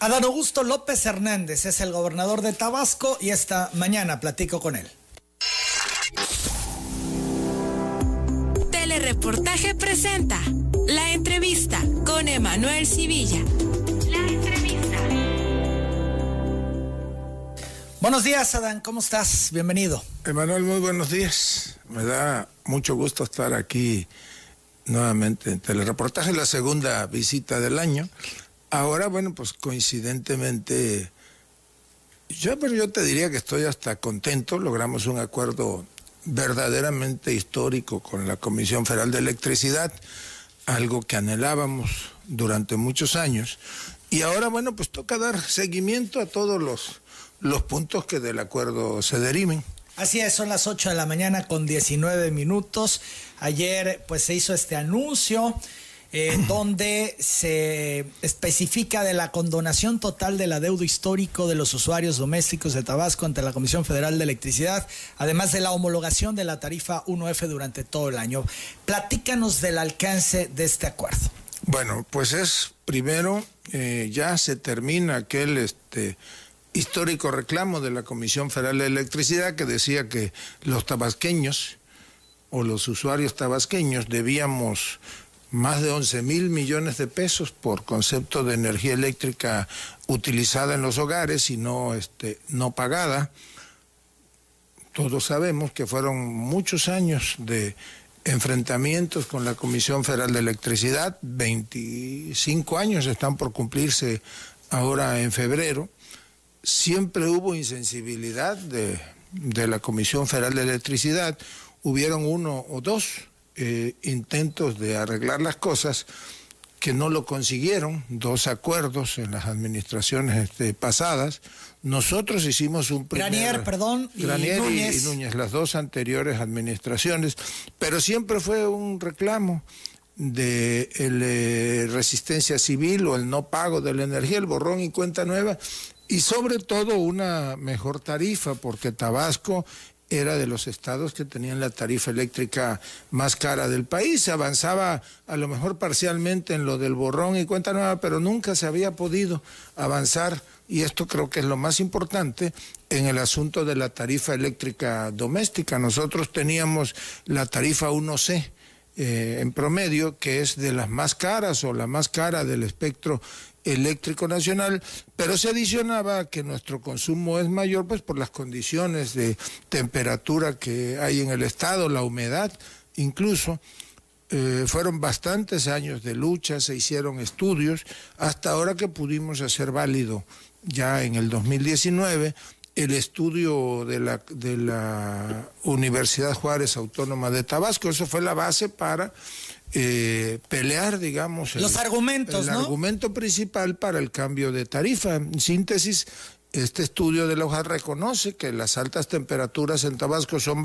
Adán Augusto López Hernández es el gobernador de Tabasco y esta mañana platico con él. Telereportaje presenta la entrevista con Emanuel Civilla. La entrevista. Buenos días, Adán, ¿cómo estás? Bienvenido. Emanuel, muy buenos días. Me da mucho gusto estar aquí nuevamente en telereportaje, la segunda visita del año. Ahora, bueno, pues coincidentemente, yo, pero yo te diría que estoy hasta contento, logramos un acuerdo verdaderamente histórico con la Comisión Federal de Electricidad, algo que anhelábamos durante muchos años. Y ahora, bueno, pues toca dar seguimiento a todos los, los puntos que del acuerdo se deriven. Así es, son las 8 de la mañana con 19 minutos. Ayer pues se hizo este anuncio eh, donde se especifica de la condonación total del adeudo histórico de los usuarios domésticos de Tabasco ante la Comisión Federal de Electricidad, además de la homologación de la tarifa 1F durante todo el año. Platícanos del alcance de este acuerdo. Bueno, pues es primero, eh, ya se termina aquel este, histórico reclamo de la Comisión Federal de Electricidad que decía que los tabasqueños o los usuarios tabasqueños debíamos más de 11 mil millones de pesos por concepto de energía eléctrica utilizada en los hogares y no, este, no pagada. Todos sabemos que fueron muchos años de enfrentamientos con la Comisión Federal de Electricidad, 25 años están por cumplirse ahora en febrero. Siempre hubo insensibilidad de, de la Comisión Federal de Electricidad, hubieron uno o dos eh, intentos de arreglar las cosas que no lo consiguieron, dos acuerdos en las administraciones este, pasadas. Nosotros hicimos un primer... Granier, perdón, y Núñez. Y, Núñez, las dos anteriores administraciones, pero siempre fue un reclamo de eh, resistencia civil o el no pago de la energía, el borrón y cuenta nueva, y sobre todo una mejor tarifa, porque Tabasco era de los estados que tenían la tarifa eléctrica más cara del país. Se avanzaba a lo mejor parcialmente en lo del borrón y cuenta nueva, pero nunca se había podido avanzar, y esto creo que es lo más importante, en el asunto de la tarifa eléctrica doméstica. Nosotros teníamos la tarifa 1C. Eh, en promedio, que es de las más caras o la más cara del espectro eléctrico nacional, pero se adicionaba que nuestro consumo es mayor pues por las condiciones de temperatura que hay en el estado, la humedad, incluso. Eh, fueron bastantes años de lucha, se hicieron estudios, hasta ahora que pudimos hacer válido ya en el 2019 el estudio de la, de la Universidad Juárez Autónoma de Tabasco. Eso fue la base para eh, pelear, digamos. Los argumentos, el argumento principal para el cambio de tarifa. En síntesis, este estudio de la hoja reconoce que las altas temperaturas en Tabasco son,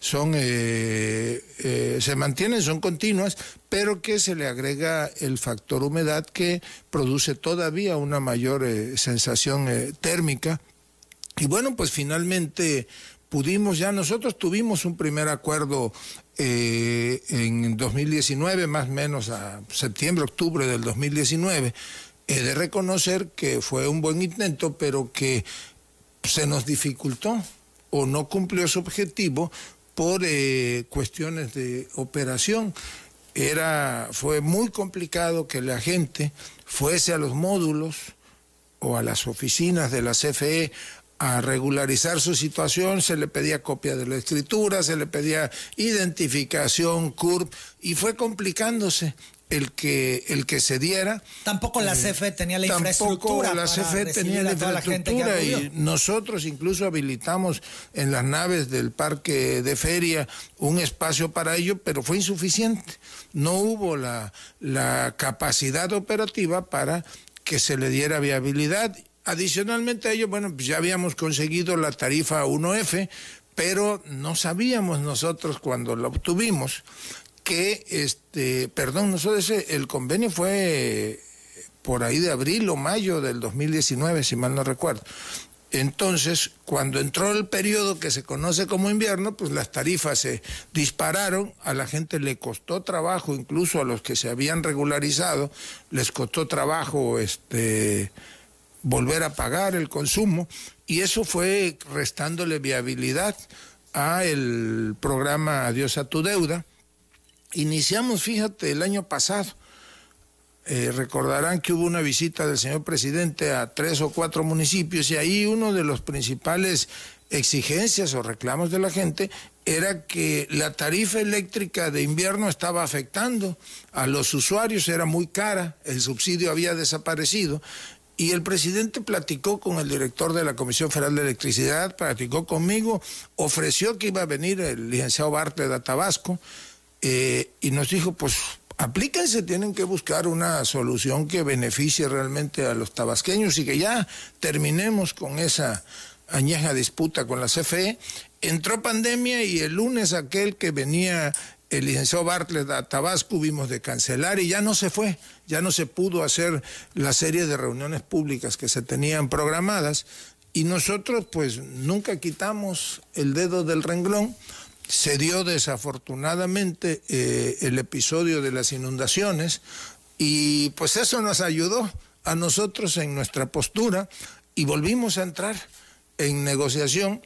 son eh, eh, se mantienen, son continuas, pero que se le agrega el factor humedad que produce todavía una mayor sensación térmica. Y bueno, pues finalmente pudimos ya, nosotros tuvimos un primer acuerdo eh, en 2019, más o menos a septiembre, octubre del 2019, he de reconocer que fue un buen intento, pero que se nos dificultó o no cumplió su objetivo por eh, cuestiones de operación. Era, fue muy complicado que la gente fuese a los módulos o a las oficinas de la CFE a regularizar su situación, se le pedía copia de la escritura, se le pedía identificación, CURP, y fue complicándose el que el que se diera. Tampoco la eh, CFE tenía la infraestructura. Tampoco la CFE tenía la infraestructura y nosotros incluso habilitamos en las naves del parque de feria un espacio para ello, pero fue insuficiente. No hubo la, la capacidad operativa para que se le diera viabilidad Adicionalmente a ello, bueno, pues ya habíamos conseguido la tarifa 1F, pero no sabíamos nosotros cuando la obtuvimos que, este, perdón, nosotros el convenio fue por ahí de abril o mayo del 2019, si mal no recuerdo. Entonces, cuando entró el periodo que se conoce como invierno, pues las tarifas se dispararon, a la gente le costó trabajo, incluso a los que se habían regularizado, les costó trabajo este volver a pagar el consumo y eso fue restándole viabilidad a el programa Adiós a tu deuda. Iniciamos, fíjate, el año pasado. Eh, recordarán que hubo una visita del señor presidente a tres o cuatro municipios y ahí uno de los principales exigencias o reclamos de la gente era que la tarifa eléctrica de invierno estaba afectando a los usuarios, era muy cara, el subsidio había desaparecido y el presidente platicó con el director de la Comisión Federal de Electricidad, platicó conmigo, ofreció que iba a venir el licenciado Bartlett de Tabasco eh, y nos dijo, pues aplíquense, tienen que buscar una solución que beneficie realmente a los tabasqueños y que ya terminemos con esa añeja disputa con la CFE. Entró pandemia y el lunes aquel que venía el licenciado Bartlett a Tabasco vimos de cancelar y ya no se fue, ya no se pudo hacer la serie de reuniones públicas que se tenían programadas y nosotros pues nunca quitamos el dedo del renglón. Se dio desafortunadamente eh, el episodio de las inundaciones y pues eso nos ayudó a nosotros en nuestra postura y volvimos a entrar en negociación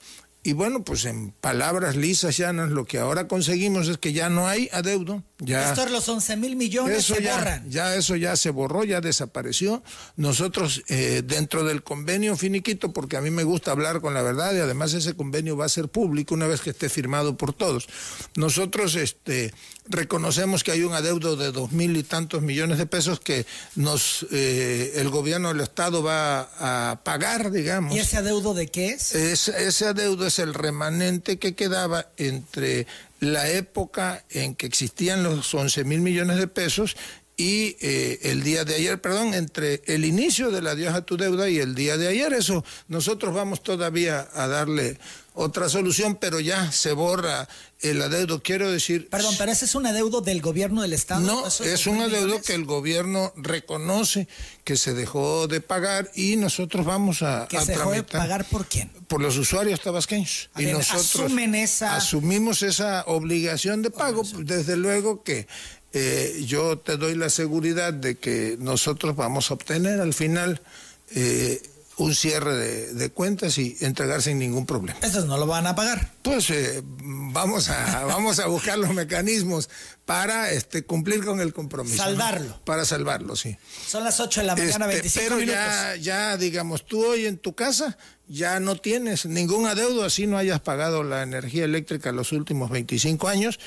y bueno, pues en palabras lisas, llanas, lo que ahora conseguimos es que ya no hay adeudo. Ya, Estos los 11 mil millones se ya, borran. Ya eso ya se borró, ya desapareció. Nosotros eh, dentro del convenio finiquito, porque a mí me gusta hablar con la verdad y además ese convenio va a ser público una vez que esté firmado por todos. Nosotros este, reconocemos que hay un adeudo de dos mil y tantos millones de pesos que nos eh, el gobierno del Estado va a pagar, digamos. ¿Y ese adeudo de qué es? es ese adeudo es el remanente que quedaba entre la época en que existían los 11 mil millones de pesos y eh, el día de ayer, perdón, entre el inicio de la Dios a tu deuda y el día de ayer. Eso nosotros vamos todavía a darle otra solución, pero ya se borra el adeudo. Quiero decir. Perdón, pero ese es un adeudo del gobierno del Estado. No, es un adeudo que el gobierno reconoce que se dejó de pagar y nosotros vamos a. ¿Que se dejó de pagar por quién? Por los usuarios tabasqueños. A y ver, nosotros asumen esa- asumimos esa obligación de pago. Desde luego que eh, yo te doy la seguridad de que nosotros vamos a obtener al final. eh, un cierre de, de cuentas y entregar sin ningún problema. Esos no lo van a pagar. Pues eh, vamos a vamos a buscar los mecanismos para este cumplir con el compromiso. ¿no? Salvarlo. Para salvarlo, sí. Son las 8 de la mañana, Este, 25 pero minutos. ya, ya, digamos, tú hoy en tu casa ya no tienes ningún adeudo, así no hayas pagado la energía eléctrica los últimos 25 años,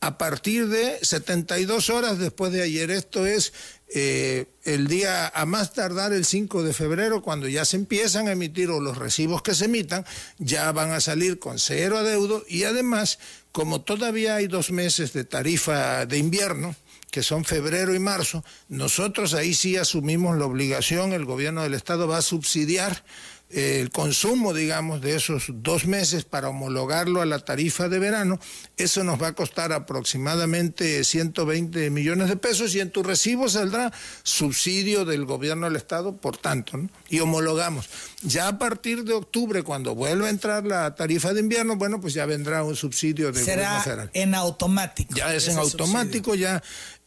a partir de 72 horas después de ayer. Esto es eh, el día a más tardar el 5 de febrero, cuando ya se empiezan a emitir o los recibos que se emitan, ya van a salir con cero adeudo y además, como todavía hay dos meses de tarifa de invierno, que son febrero y marzo, nosotros ahí sí asumimos la obligación, el gobierno del Estado va a subsidiar el consumo, digamos, de esos dos meses para homologarlo a la tarifa de verano. Eso nos va a costar aproximadamente 120 millones de pesos y en tu recibo saldrá subsidio del gobierno del Estado, por tanto, ¿no? y homologamos. Ya a partir de octubre, cuando vuelva a entrar la tarifa de invierno, bueno, pues ya vendrá un subsidio del gobierno Será federal. en automático. Ya es en automático, ya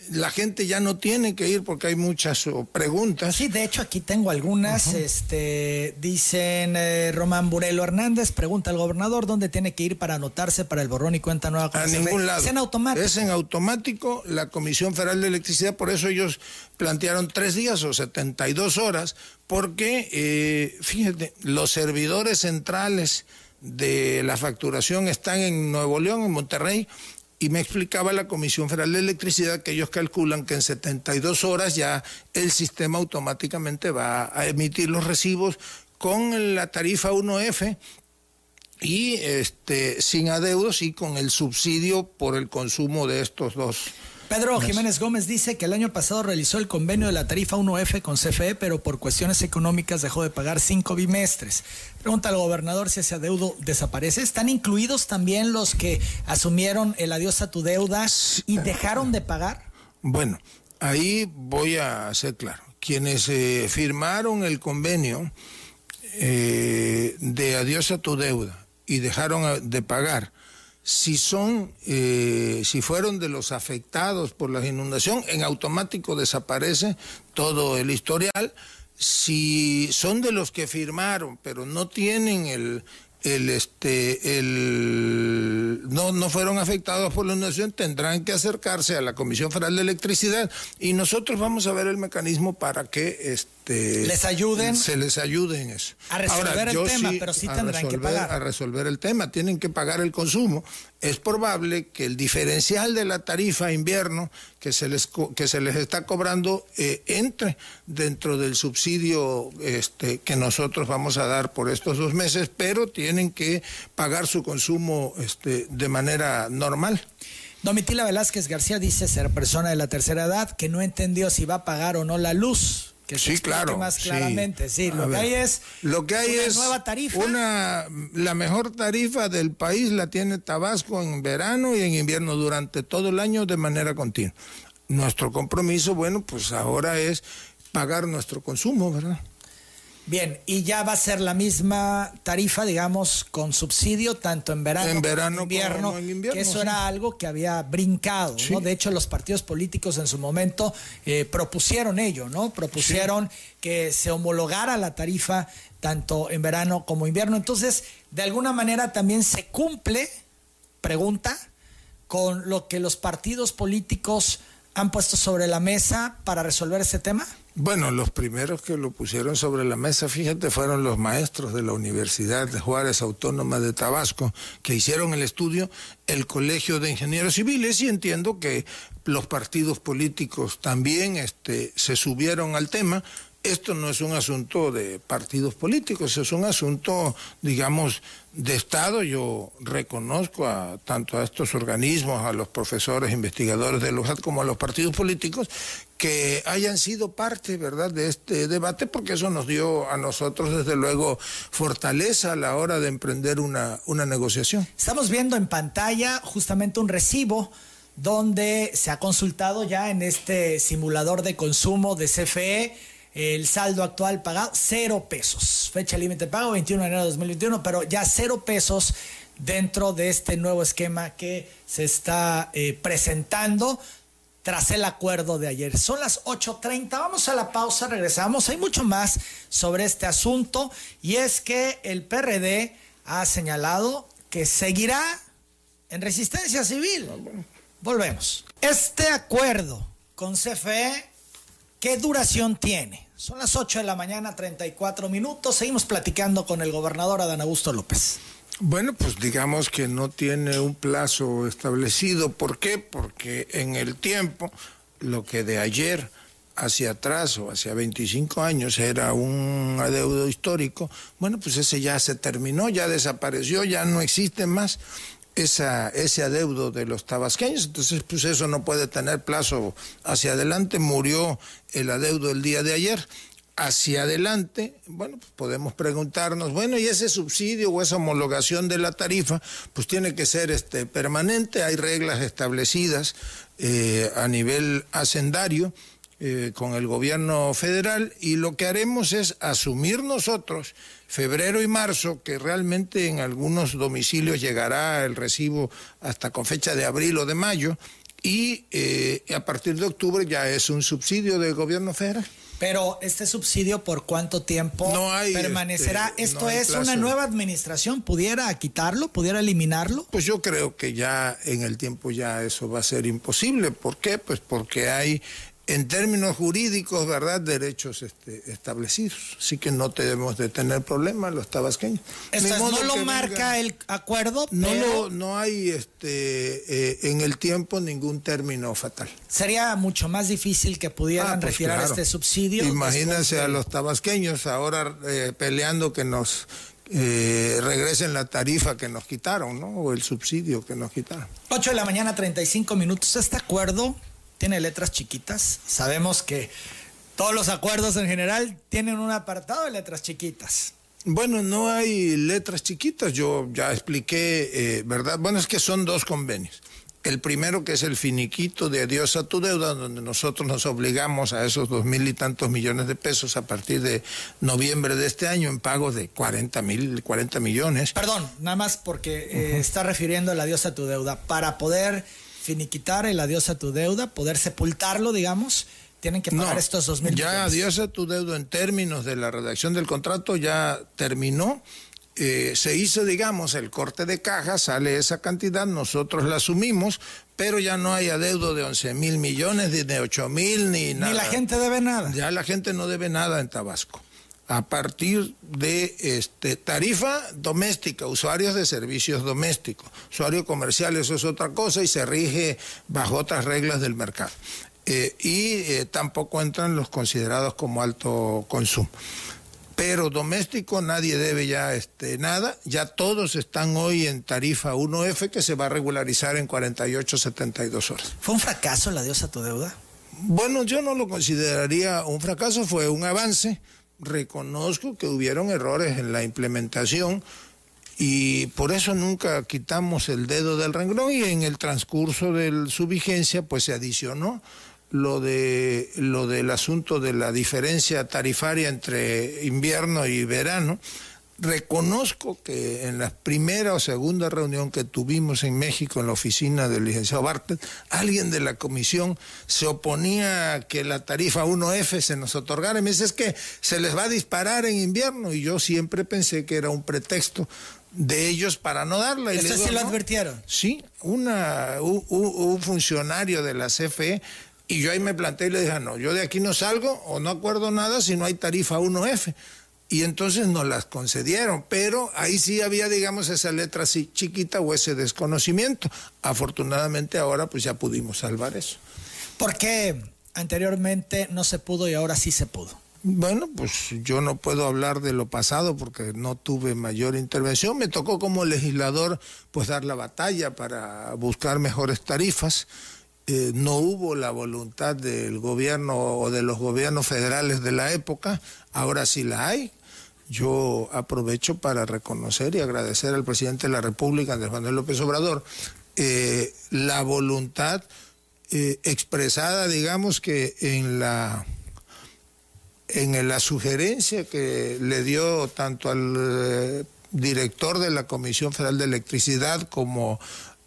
la gente ya no tiene que ir porque hay muchas oh, preguntas. Sí, de hecho aquí tengo algunas. Este dicen eh, Román Burelo Hernández pregunta al gobernador dónde tiene que ir para anotarse para el borrón y cuenta nueva. con A ningún lado. Es en automático. Es en automático. La Comisión Federal de Electricidad, por eso ellos plantearon tres días o 72 horas, porque, eh, fíjate, los servidores centrales de la facturación están en Nuevo León, en Monterrey, y me explicaba la Comisión Federal de Electricidad que ellos calculan que en 72 horas ya el sistema automáticamente va a emitir los recibos con la tarifa 1F y este sin adeudos y con el subsidio por el consumo de estos dos. Pedro Jiménez Gómez dice que el año pasado realizó el convenio de la tarifa 1F con CFE, pero por cuestiones económicas dejó de pagar cinco bimestres. Pregunta al gobernador si ese adeudo desaparece. ¿Están incluidos también los que asumieron el adiós a tu deuda y dejaron de pagar? Bueno, ahí voy a ser claro. Quienes eh, firmaron el convenio eh, de adiós a tu deuda y dejaron a- de pagar, si son, eh, si fueron de los afectados por la inundación, en automático desaparece todo el historial. si son de los que firmaron, pero no tienen el, el este el no, no fueron afectados por la inundación tendrán que acercarse a la Comisión Federal de Electricidad y nosotros vamos a ver el mecanismo para que este les ayuden se les ayude en eso a resolver el tema pero sí tendrán que pagar. a resolver el tema tienen que pagar el consumo. Es probable que el diferencial de la tarifa invierno que se les que se les está cobrando eh, entre dentro del subsidio este que nosotros vamos a dar por estos dos meses pero tienen que pagar su consumo este de manera normal. Domitila Velázquez García dice ser persona de la tercera edad que no entendió si va a pagar o no la luz sí, claro. Más claramente, sí. Lo que hay es lo que hay una es nueva tarifa. Una, la mejor tarifa del país la tiene Tabasco en verano y en invierno durante todo el año de manera continua. Nuestro compromiso, bueno, pues ahora es pagar nuestro consumo, ¿verdad? Bien, y ya va a ser la misma tarifa, digamos, con subsidio tanto en verano, en verano como en invierno, en invierno que eso sí. era algo que había brincado, Sí. ¿no? De hecho, los partidos políticos en su momento eh, propusieron ello, ¿no? Propusieron que se homologara la tarifa tanto en verano como invierno. Entonces, de alguna manera también se cumple, pregunta, con lo que los partidos políticos han puesto sobre la mesa para resolver ese tema. Bueno, los primeros que lo pusieron sobre la mesa, fíjate, fueron los maestros de la Universidad de Juárez Autónoma de Tabasco, que hicieron el estudio, el Colegio de Ingenieros Civiles, y entiendo que los partidos políticos también este, se subieron al tema. Esto no es un asunto de partidos políticos, es un asunto, digamos, de Estado. Yo reconozco a tanto a estos organismos, a los profesores, investigadores de los como a los partidos políticos, que hayan sido parte, ¿verdad?, de este debate, porque eso nos dio a nosotros, desde luego, fortaleza a la hora de emprender una, una negociación. Estamos viendo en pantalla justamente un recibo donde se ha consultado ya en este simulador de consumo de CFE el saldo actual pagado, cero pesos. Fecha límite de pago, 21 de enero de 2021, pero ya cero pesos dentro de este nuevo esquema que se está eh, presentando tras el acuerdo de ayer. Son las 8.30, vamos a la pausa, regresamos. Hay mucho más sobre este asunto y es que el PRD ha señalado que seguirá en resistencia civil. Volvemos. Este acuerdo con CFE, ¿qué duración tiene? Son las 8 de la mañana, 34 minutos. Seguimos platicando con el gobernador Adán Augusto López. Bueno, pues digamos que no tiene un plazo establecido. ¿Por qué? Porque en el tiempo, lo que de ayer hacia atrás o hacia 25 años era un adeudo histórico, bueno, pues ese ya se terminó, ya desapareció, ya no existe más esa, ese adeudo de los tabasqueños, entonces pues eso no puede tener plazo hacia adelante, murió el adeudo el día de ayer. Hacia adelante, bueno, pues podemos preguntarnos, bueno, y ese subsidio o esa homologación de la tarifa, pues tiene que ser este permanente, hay reglas establecidas eh, a nivel hacendario eh, con el gobierno federal y lo que haremos es asumir nosotros febrero y marzo, que realmente en algunos domicilios llegará el recibo hasta con fecha de abril o de mayo, y eh, a partir de octubre ya es un subsidio del gobierno federal. Pero este subsidio, ¿por cuánto tiempo No hay, permanecerá? este, ¿Esto no es plazo. una nueva administración? ¿Pudiera quitarlo? ¿Pudiera eliminarlo? Pues yo creo que ya en el tiempo ya eso va a ser imposible. ¿Por qué? Pues porque hay en términos jurídicos, ¿verdad?, derechos este, establecidos. Así que no debemos de tener problemas los tabasqueños. Esto Ni es, modo no lo marca venga- el acuerdo, No, pero lo, no hay este, eh, en el tiempo ningún término fatal. sería mucho más difícil que pudieran Ah, pues retirar claro. este subsidio. Imagínense de- a los tabasqueños ahora eh, peleando que nos eh, regresen la tarifa que nos quitaron, ¿no? O el subsidio que nos quitaron. 8 de la mañana, 35 minutos. Este acuerdo tiene letras chiquitas. Sabemos que todos los acuerdos en general tienen un apartado de letras chiquitas. Bueno, no hay letras chiquitas, yo ya expliqué, eh, ¿verdad? Bueno, es que son dos convenios. El primero que es el finiquito de adiós a tu deuda, donde nosotros nos obligamos a esos dos mil y tantos millones de pesos a partir de noviembre de este año en pagos de 40 mil, 40 millones. Perdón, nada más porque eh, está refiriendo el adiós a tu deuda. Para poder finiquitar el adiós a tu deuda, poder sepultarlo, digamos, tienen que pagar estos dos mil Ya, adiós a tu deuda en términos de la redacción del contrato, ya terminó. Eh, se hizo, digamos, el corte de caja, sale esa cantidad, nosotros la asumimos, pero ya no hay adeudo de 11 mil millones, ni de 8 mil, ni nada. Ni la gente debe nada. Ya la gente no debe nada en Tabasco. A partir de este, tarifa doméstica, usuarios de servicios domésticos, usuario comercial, eso es otra cosa y se rige bajo otras reglas del mercado. Eh, y eh, tampoco entran los considerados como alto consumo pero doméstico nadie debe ya este, nada, ya todos están hoy en tarifa 1F que se va a regularizar en 48, 72 horas. ¿Fue un fracaso la diosa tu deuda? Bueno, yo no lo consideraría un fracaso, fue un avance. Reconozco que hubieron errores en la implementación y por eso nunca quitamos el dedo del renglón y en el transcurso de su vigencia pues se adicionó lo de lo del asunto de la diferencia tarifaria entre invierno y verano. Reconozco que en la primera o segunda reunión que tuvimos en México en la oficina del licenciado Bartlett, alguien de la comisión se oponía a que la tarifa 1F se nos otorgara. Y me dice, es que se les va a disparar en invierno. Y yo siempre pensé que era un pretexto de ellos para no darla. Y ¿Eso sí lo advirtieron? Sí, una, un, un funcionario de la CFE y yo ahí me planteé y le dije, no, yo de aquí no salgo o no acuerdo nada si no hay tarifa 1F. Y entonces nos las concedieron, pero ahí sí había, digamos, esa letra así chiquita o ese desconocimiento. Afortunadamente ahora pues ya pudimos salvar eso. ¿Por qué anteriormente no se pudo y ahora sí se pudo? Bueno, pues yo no puedo hablar de lo pasado porque no tuve mayor intervención. Me tocó como legislador pues dar la batalla para buscar mejores tarifas. Eh, no hubo la voluntad del gobierno o de los gobiernos federales de la época, ahora sí la hay. Yo aprovecho para reconocer y agradecer al presidente de la República, Andrés Manuel López Obrador, eh, la voluntad eh, expresada, digamos que en la en la sugerencia que le dio tanto al director de la Comisión Federal de Electricidad como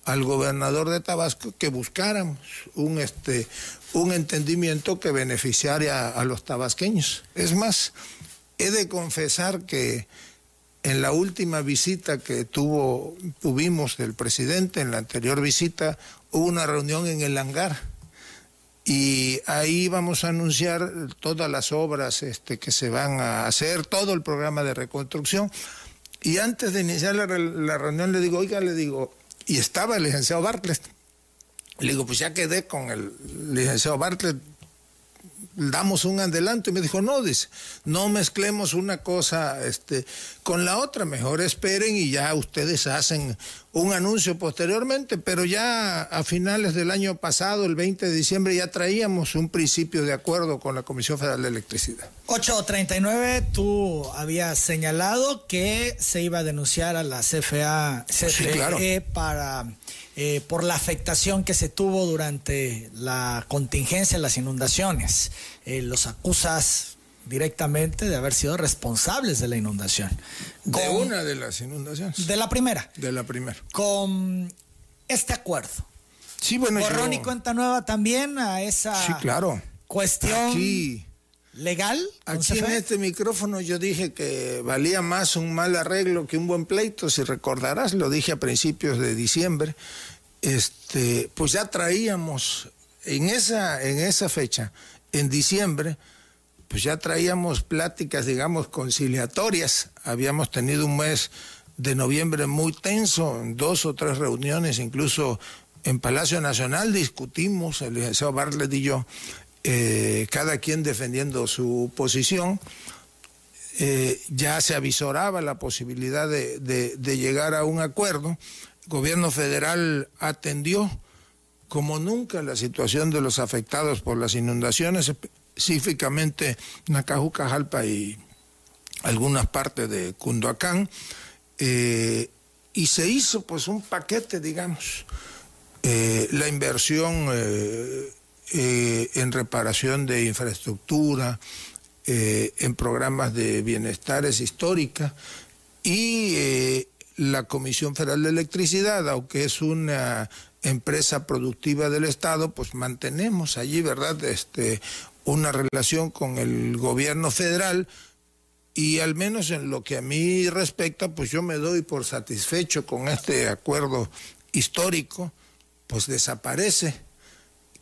al gobernador de Tabasco que buscáramos un este un entendimiento que beneficiara a, los tabasqueños. Es más, he de confesar que en la última visita que tuvimos del presidente, en la anterior visita, hubo una reunión en el hangar y ahí vamos a anunciar todas las obras este, que se van a hacer, todo el programa de reconstrucción. Y antes de iniciar la, la reunión le digo, oiga, le digo, y estaba el licenciado Bartlett. Le digo, pues ya quedé con el licenciado Bartlett, damos un adelanto. Y me dijo, no, dice, no mezclemos una cosa este, con la otra, mejor esperen y ya ustedes hacen un anuncio posteriormente, pero ya a finales del año pasado, el 20 de diciembre, ya traíamos un principio de acuerdo con la Comisión Federal de Electricidad. 839, tú habías señalado que se iba a denunciar a la CFA, CFE para eh, por la afectación que se tuvo durante la contingencia, las inundaciones. Eh, los acusas directamente de haber sido responsables de la inundación. de una de las inundaciones. De la primera. De la primera. Con este acuerdo. Sí, bueno, Borrón y cuenta nueva también a esa sí, claro. cuestión. Aquí legal. Aquí en este micrófono yo dije que valía más un mal arreglo que un buen pleito, si recordarás, lo dije a principios de diciembre. Este, pues ya traíamos en esa, en esa fecha, en diciembre, pues ya traíamos pláticas, digamos, conciliatorias. Habíamos tenido un mes de noviembre muy tenso, en dos o tres reuniones, incluso en Palacio Nacional discutimos, el licenciado Bartlett y yo, eh, cada quien defendiendo su posición. Eh, ya se avisoraba la posibilidad de, llegar a un acuerdo. El gobierno federal atendió como nunca la situación de los afectados por las inundaciones, específicamente Nacajuca, Jalpa y algunas partes de Cunduacán, eh, y se hizo pues un paquete, digamos. la inversión eh, en reparación de infraestructura, eh, en programas de bienestares históricas y eh, la Comisión Federal de Electricidad, aunque es una empresa productiva del Estado, pues mantenemos allí, ¿verdad?, este, una relación con el gobierno federal y al menos en lo que a mí respecta, pues yo me doy por satisfecho con este acuerdo histórico, pues desaparece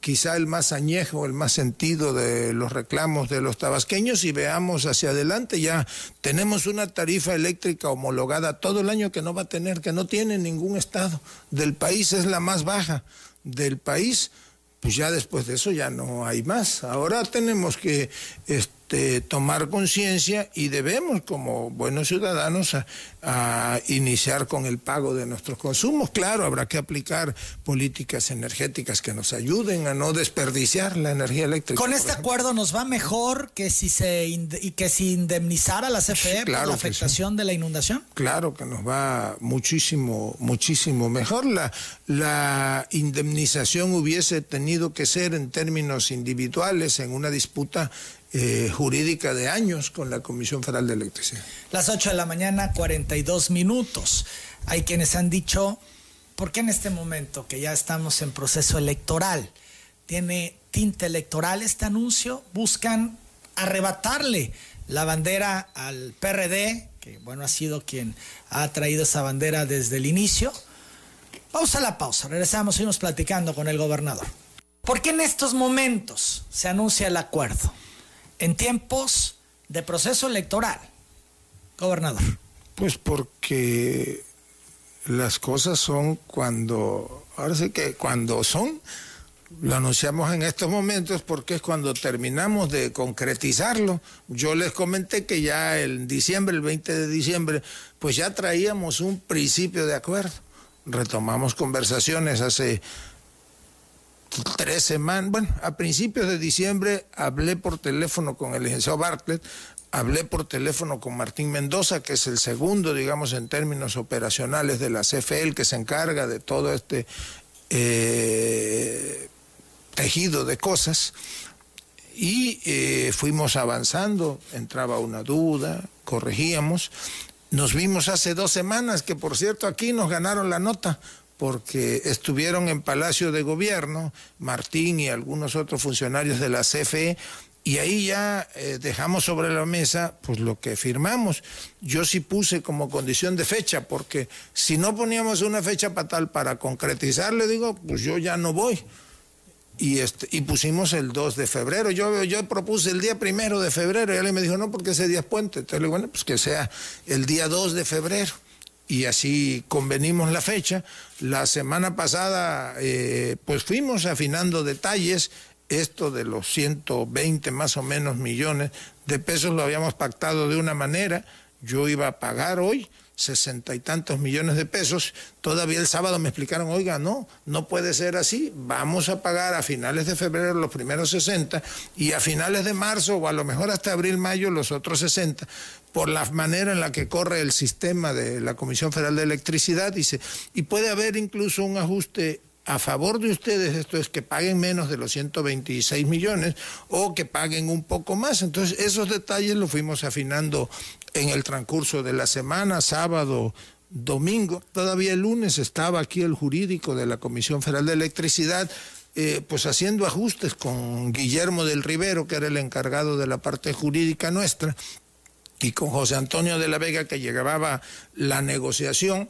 quizá el más añejo, el más sentido de los reclamos de los tabasqueños y veamos hacia adelante. Ya tenemos una tarifa eléctrica homologada todo el año que no va a tener, que no tiene ningún estado del país, es la más baja del país. Pues ya después de eso ya no hay más. Ahora tenemos que este, tomar conciencia y debemos, como buenos ciudadanos, a, iniciar con el pago de nuestros consumos. Claro, habrá que aplicar políticas energéticas que nos ayuden a no desperdiciar la energía eléctrica. Con este acuerdo nos va mejor que si se y que si indemnizara la CFE por la afectación de la inundación. Claro que nos va muchísimo, muchísimo mejor. La, la indemnización hubiese tenido que ser en términos individuales en una disputa eh, jurídica de años con la Comisión Federal de Electricidad. Las 8 de la mañana, 42 minutos. Hay quienes han dicho, ¿por qué en este momento que ya estamos en proceso electoral tiene tinte electoral este anuncio? Buscan arrebatarle la bandera al PRD, que bueno, ha sido quien ha traído esa bandera desde el inicio. Vamos a la pausa, regresamos y seguimos platicando con el gobernador. ¿Por qué en estos momentos se anuncia el acuerdo? En tiempos de proceso electoral, gobernador? Pues porque las cosas son cuando, ahora sí que cuando son, lo anunciamos en estos momentos porque es cuando terminamos de concretizarlo. Yo les comenté que ya en diciembre, el 20 de diciembre, pues ya traíamos un principio de acuerdo. Retomamos conversaciones hace tres semanas, bueno, a principios de diciembre hablé por teléfono con el licenciado Bartlett, hablé por teléfono con Martín Mendoza, que es el segundo, digamos, en términos operacionales de la CFE, que se encarga de todo este eh, tejido de cosas. Y eh, fuimos avanzando, entraba una duda, corregíamos. Nos vimos hace dos semanas, que por cierto aquí nos ganaron la nota, porque estuvieron en Palacio de Gobierno, Martín y algunos otros funcionarios de la CFE, y ahí ya eh, dejamos sobre la mesa pues lo que firmamos. Yo sí puse como condición de fecha, porque si no poníamos una fecha para tal para concretizar, le digo, pues yo ya no voy. Y, este, y pusimos el 2 de febrero. Yo, yo propuse el día primero de febrero y él me dijo, no, porque ese día es puente. Entonces le digo, bueno, pues que sea el día 2 de febrero y así convenimos la fecha. La semana pasada eh, pues fuimos afinando detalles, esto de los 120 más o menos millones de pesos lo habíamos pactado de una manera, yo iba a pagar hoy sesenta y tantos millones de pesos. Todavía el sábado me explicaron, oiga, no, no puede ser así, vamos a pagar a finales de febrero los primeros 60 y a finales de marzo o a lo mejor hasta abril, mayo los otros 60 por la manera en la que corre el sistema de la Comisión Federal de Electricidad, dice, y puede haber incluso un ajuste a favor de ustedes, esto es que paguen menos de los 126 millones o que paguen un poco más. Entonces, esos detalles los fuimos afinando en el transcurso de la semana, sábado, domingo. Todavía el lunes estaba aquí el jurídico de la Comisión Federal de Electricidad. Eh, pues haciendo ajustes con Guillermo del Rivero, que era el encargado de la parte jurídica nuestra, y con José Antonio de la Vega, que llevaba la negociación.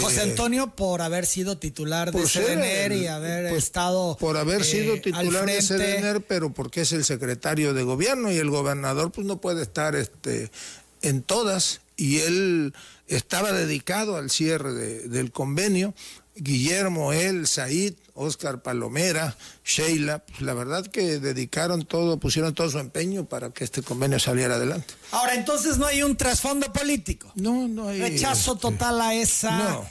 José eh, Antonio por haber sido titular de CDNR y haber pues, estado por haber sido eh, titular de CDNR, pero porque es el secretario de gobierno y el gobernador pues no puede estar este en todas y él estaba dedicado al cierre del convenio. Guillermo, él, Said, Oscar Palomera, Sheila, pues la verdad que dedicaron todo, pusieron todo su empeño para que este convenio saliera adelante. Ahora, entonces no hay un trasfondo político. No, no hay. Rechazo total a esa. No.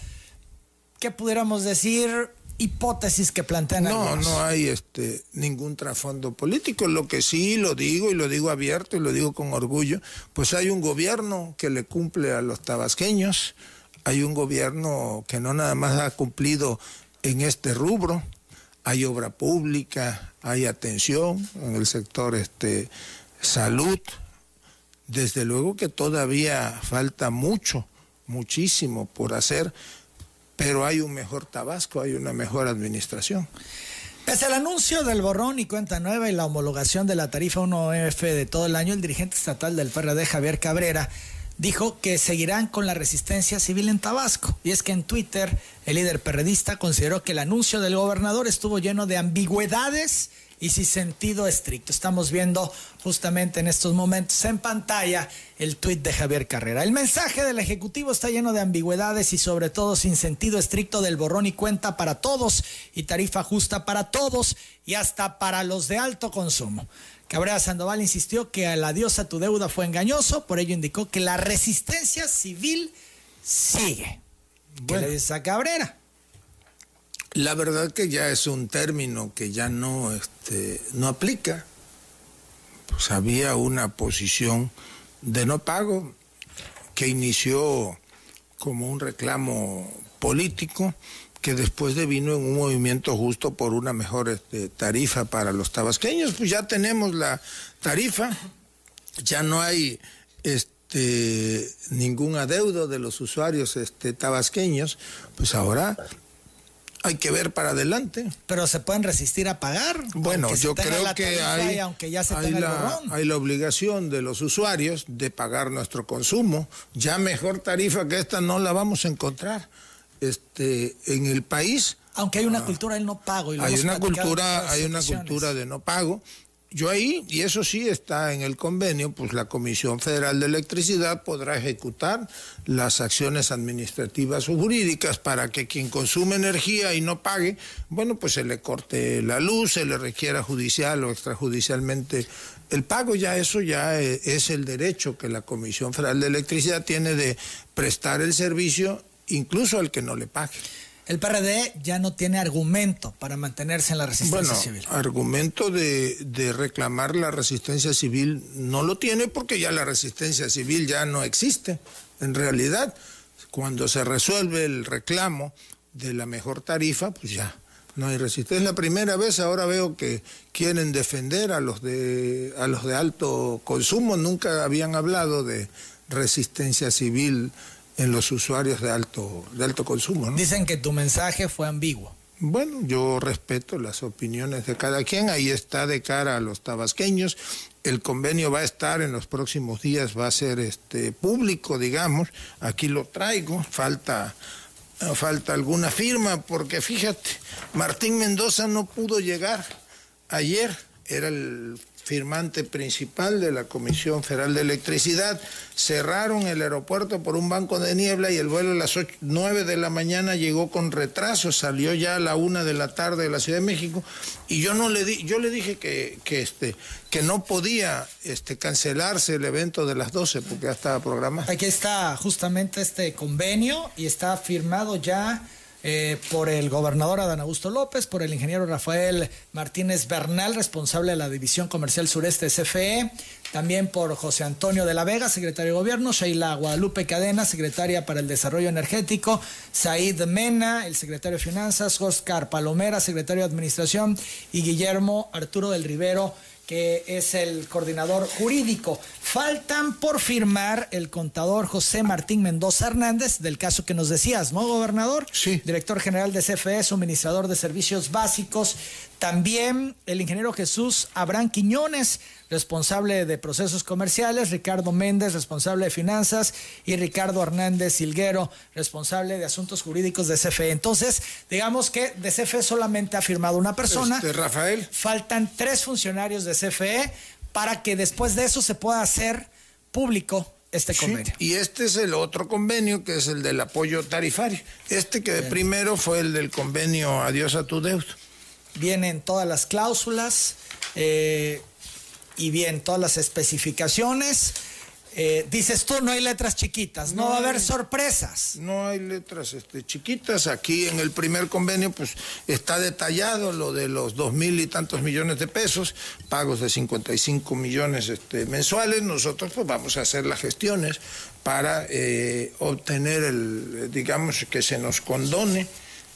¿Qué pudiéramos decir? hipótesis que plantean No, no hay este ningún trasfondo político. Lo que sí lo digo y lo digo abierto y lo digo con orgullo, pues hay un gobierno que le cumple a los tabasqueños, hay un gobierno que no nada más ha cumplido en este rubro, hay obra pública, hay atención en el sector este salud. Desde luego que todavía falta mucho, muchísimo por hacer pero hay un mejor Tabasco, hay una mejor administración. Pese al anuncio del borrón y cuenta nueva y la homologación de la tarifa 1F de todo el año, el dirigente estatal del PRD, Javier Cabrera, dijo que seguirán con la resistencia civil en Tabasco. Y es que en Twitter el líder perredista consideró que el anuncio del gobernador estuvo lleno de ambigüedades y sin sentido estricto. Estamos viendo justamente en estos momentos en pantalla el tuit de Javier Carrera. El mensaje del Ejecutivo está lleno de ambigüedades y sobre todo sin sentido estricto del borrón y cuenta para todos y tarifa justa para todos y hasta para los de alto consumo. Cabrera Sandoval insistió que el adiós a tu deuda fue engañoso, por ello indicó que la resistencia civil sigue. ¿Qué le a Cabrera? La verdad que ya es un término que ya no, este, no aplica. Pues había una posición de no pago que inició como un reclamo político que después devino en un movimiento justo por una mejor este, tarifa para los tabasqueños. Pues ya tenemos la tarifa, ya no hay este, ningún adeudo de los usuarios este, tabasqueños, pues ahora hay que ver para adelante. Pero se pueden resistir a pagar. Bueno, yo creo que hay, aunque ya se hay, la, hay la obligación de los usuarios de pagar nuestro consumo. Ya mejor tarifa que esta no la vamos a encontrar este, en el país. Aunque hay una ah, cultura del no pago. hay una cultura, hay una cultura de no pago yo ahí, y eso sí está en el convenio, pues la Comisión Federal de Electricidad podrá ejecutar las acciones administrativas o jurídicas para que quien consume energía y no pague, bueno, pues se le corte la luz, se le requiera judicial o extrajudicialmente el pago, ya eso ya eh, es el derecho que la Comisión Federal de Electricidad tiene de prestar el servicio incluso al que no le pague el PRD ya no tiene argumento para mantenerse en la resistencia bueno, civil. Argumento de, de, reclamar la resistencia civil no lo tiene porque ya la resistencia civil ya no existe. En realidad, cuando se resuelve el reclamo de la mejor tarifa, pues ya no hay resistencia. Es la primera vez, ahora veo que quieren defender a los de, a los de alto consumo. Nunca habían hablado de resistencia civil en los usuarios de alto, de alto consumo. Dicen que tu mensaje fue ambiguo. Bueno, yo respeto las opiniones de cada quien, ahí está de cara a los tabasqueños. El convenio va a estar en los próximos días, va a ser este público, digamos. Aquí lo traigo, falta falta alguna firma porque fíjate, Martín Mendoza no pudo llegar ayer, era el firmante principal de la Comisión Federal de Electricidad, cerraron el aeropuerto por un banco de niebla y el vuelo a las 8, 9 de la mañana llegó con retraso, salió ya a la una de la tarde de la Ciudad de México y yo no le di, yo le dije que, que este que no podía este cancelarse el evento de las 12 porque ya estaba programado. Aquí está justamente este convenio y está firmado ya eh, por el gobernador Adán Augusto López, por el ingeniero Rafael Martínez Bernal, responsable de la División Comercial Sureste de CFE, también por José Antonio de la Vega, secretario de Gobierno, Sheila Guadalupe Cadena, secretaria para el Desarrollo Energético, Said Mena, el secretario de Finanzas, Oscar Palomera, secretario de Administración, y Guillermo Arturo del Rivero, que es el coordinador jurídico. Faltan por firmar el contador José Martín Mendoza Hernández, del caso que nos decías, ¿no, gobernador? Sí. Director general de CFE, suministrador de servicios básicos. También el ingeniero Jesús Abraham Quiñones, responsable de procesos comerciales, Ricardo Méndez, responsable de finanzas, y Ricardo Hernández Silguero, responsable de asuntos jurídicos de CFE. Entonces, digamos que de CFE solamente ha firmado una persona. Este, Rafael. Faltan tres funcionarios de CFE para que después de eso se pueda hacer público este convenio. y este es el otro convenio, que es el del apoyo tarifario. Este que primero fue el del convenio Adiós a tu deuda. Vienen todas las cláusulas. Eh, y bien todas las especificaciones. Eh, dices tú, no hay letras chiquitas, no, va a haber sorpresas. No hay letras este, chiquitas. Aquí en el primer convenio, pues está detallado lo de los dos mil y tantos millones de pesos, pagos de 55 millones este, mensuales. Nosotros, pues vamos a hacer las gestiones para eh, obtener el, digamos, que se nos condone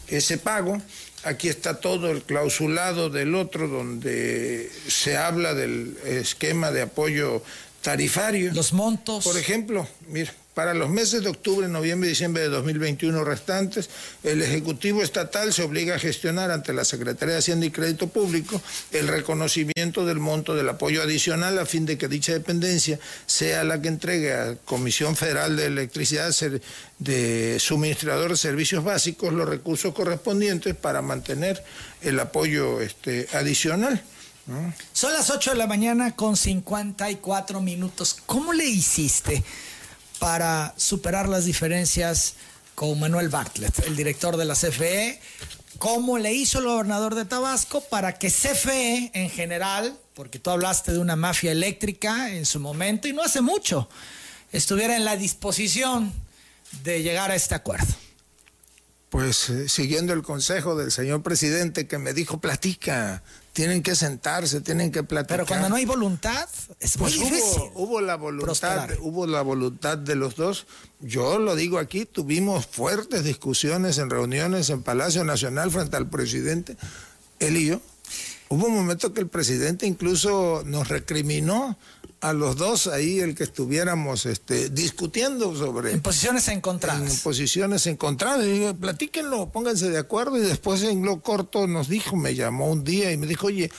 ese pago Aquí está todo el clausulado del otro, donde se habla del esquema de apoyo tarifarios. Los montos. Por ejemplo, mira, para los meses de octubre, noviembre y diciembre de 2021 restantes, el Ejecutivo Estatal se obliga a gestionar ante la Secretaría de Hacienda y Crédito Público el reconocimiento del monto del apoyo adicional a fin de que dicha dependencia sea la que entregue a Comisión Federal de Electricidad de Suministrador de Servicios Básicos los recursos correspondientes para mantener el apoyo este, adicional. Son las 8 de la mañana con 54 minutos. ¿Cómo le hiciste? Para superar las diferencias con Manuel Bartlett, el director de la CFE, cómo le hizo el gobernador de Tabasco para que CFE en general, porque tú hablaste de una mafia eléctrica en su momento y no hace mucho, estuviera en la disposición de llegar a este acuerdo. Pues eh, siguiendo el consejo del señor presidente que me dijo, platica, tienen que sentarse, tienen que platicar. Pero cuando no hay voluntad, es muy pues Hubo, hubo, la voluntad, hubo la voluntad de los dos. Yo lo digo aquí, tuvimos fuertes discusiones en reuniones en Palacio Nacional frente al presidente, él y yo. Hubo un momento que el presidente incluso nos recriminó a los dos ahí el que estuviéramos este, discutiendo sobre... En posiciones encontradas. En posiciones encontradas. Y platíquenlo, pónganse de acuerdo. Y después en lo corto nos dijo, me llamó un día y me dijo, oye,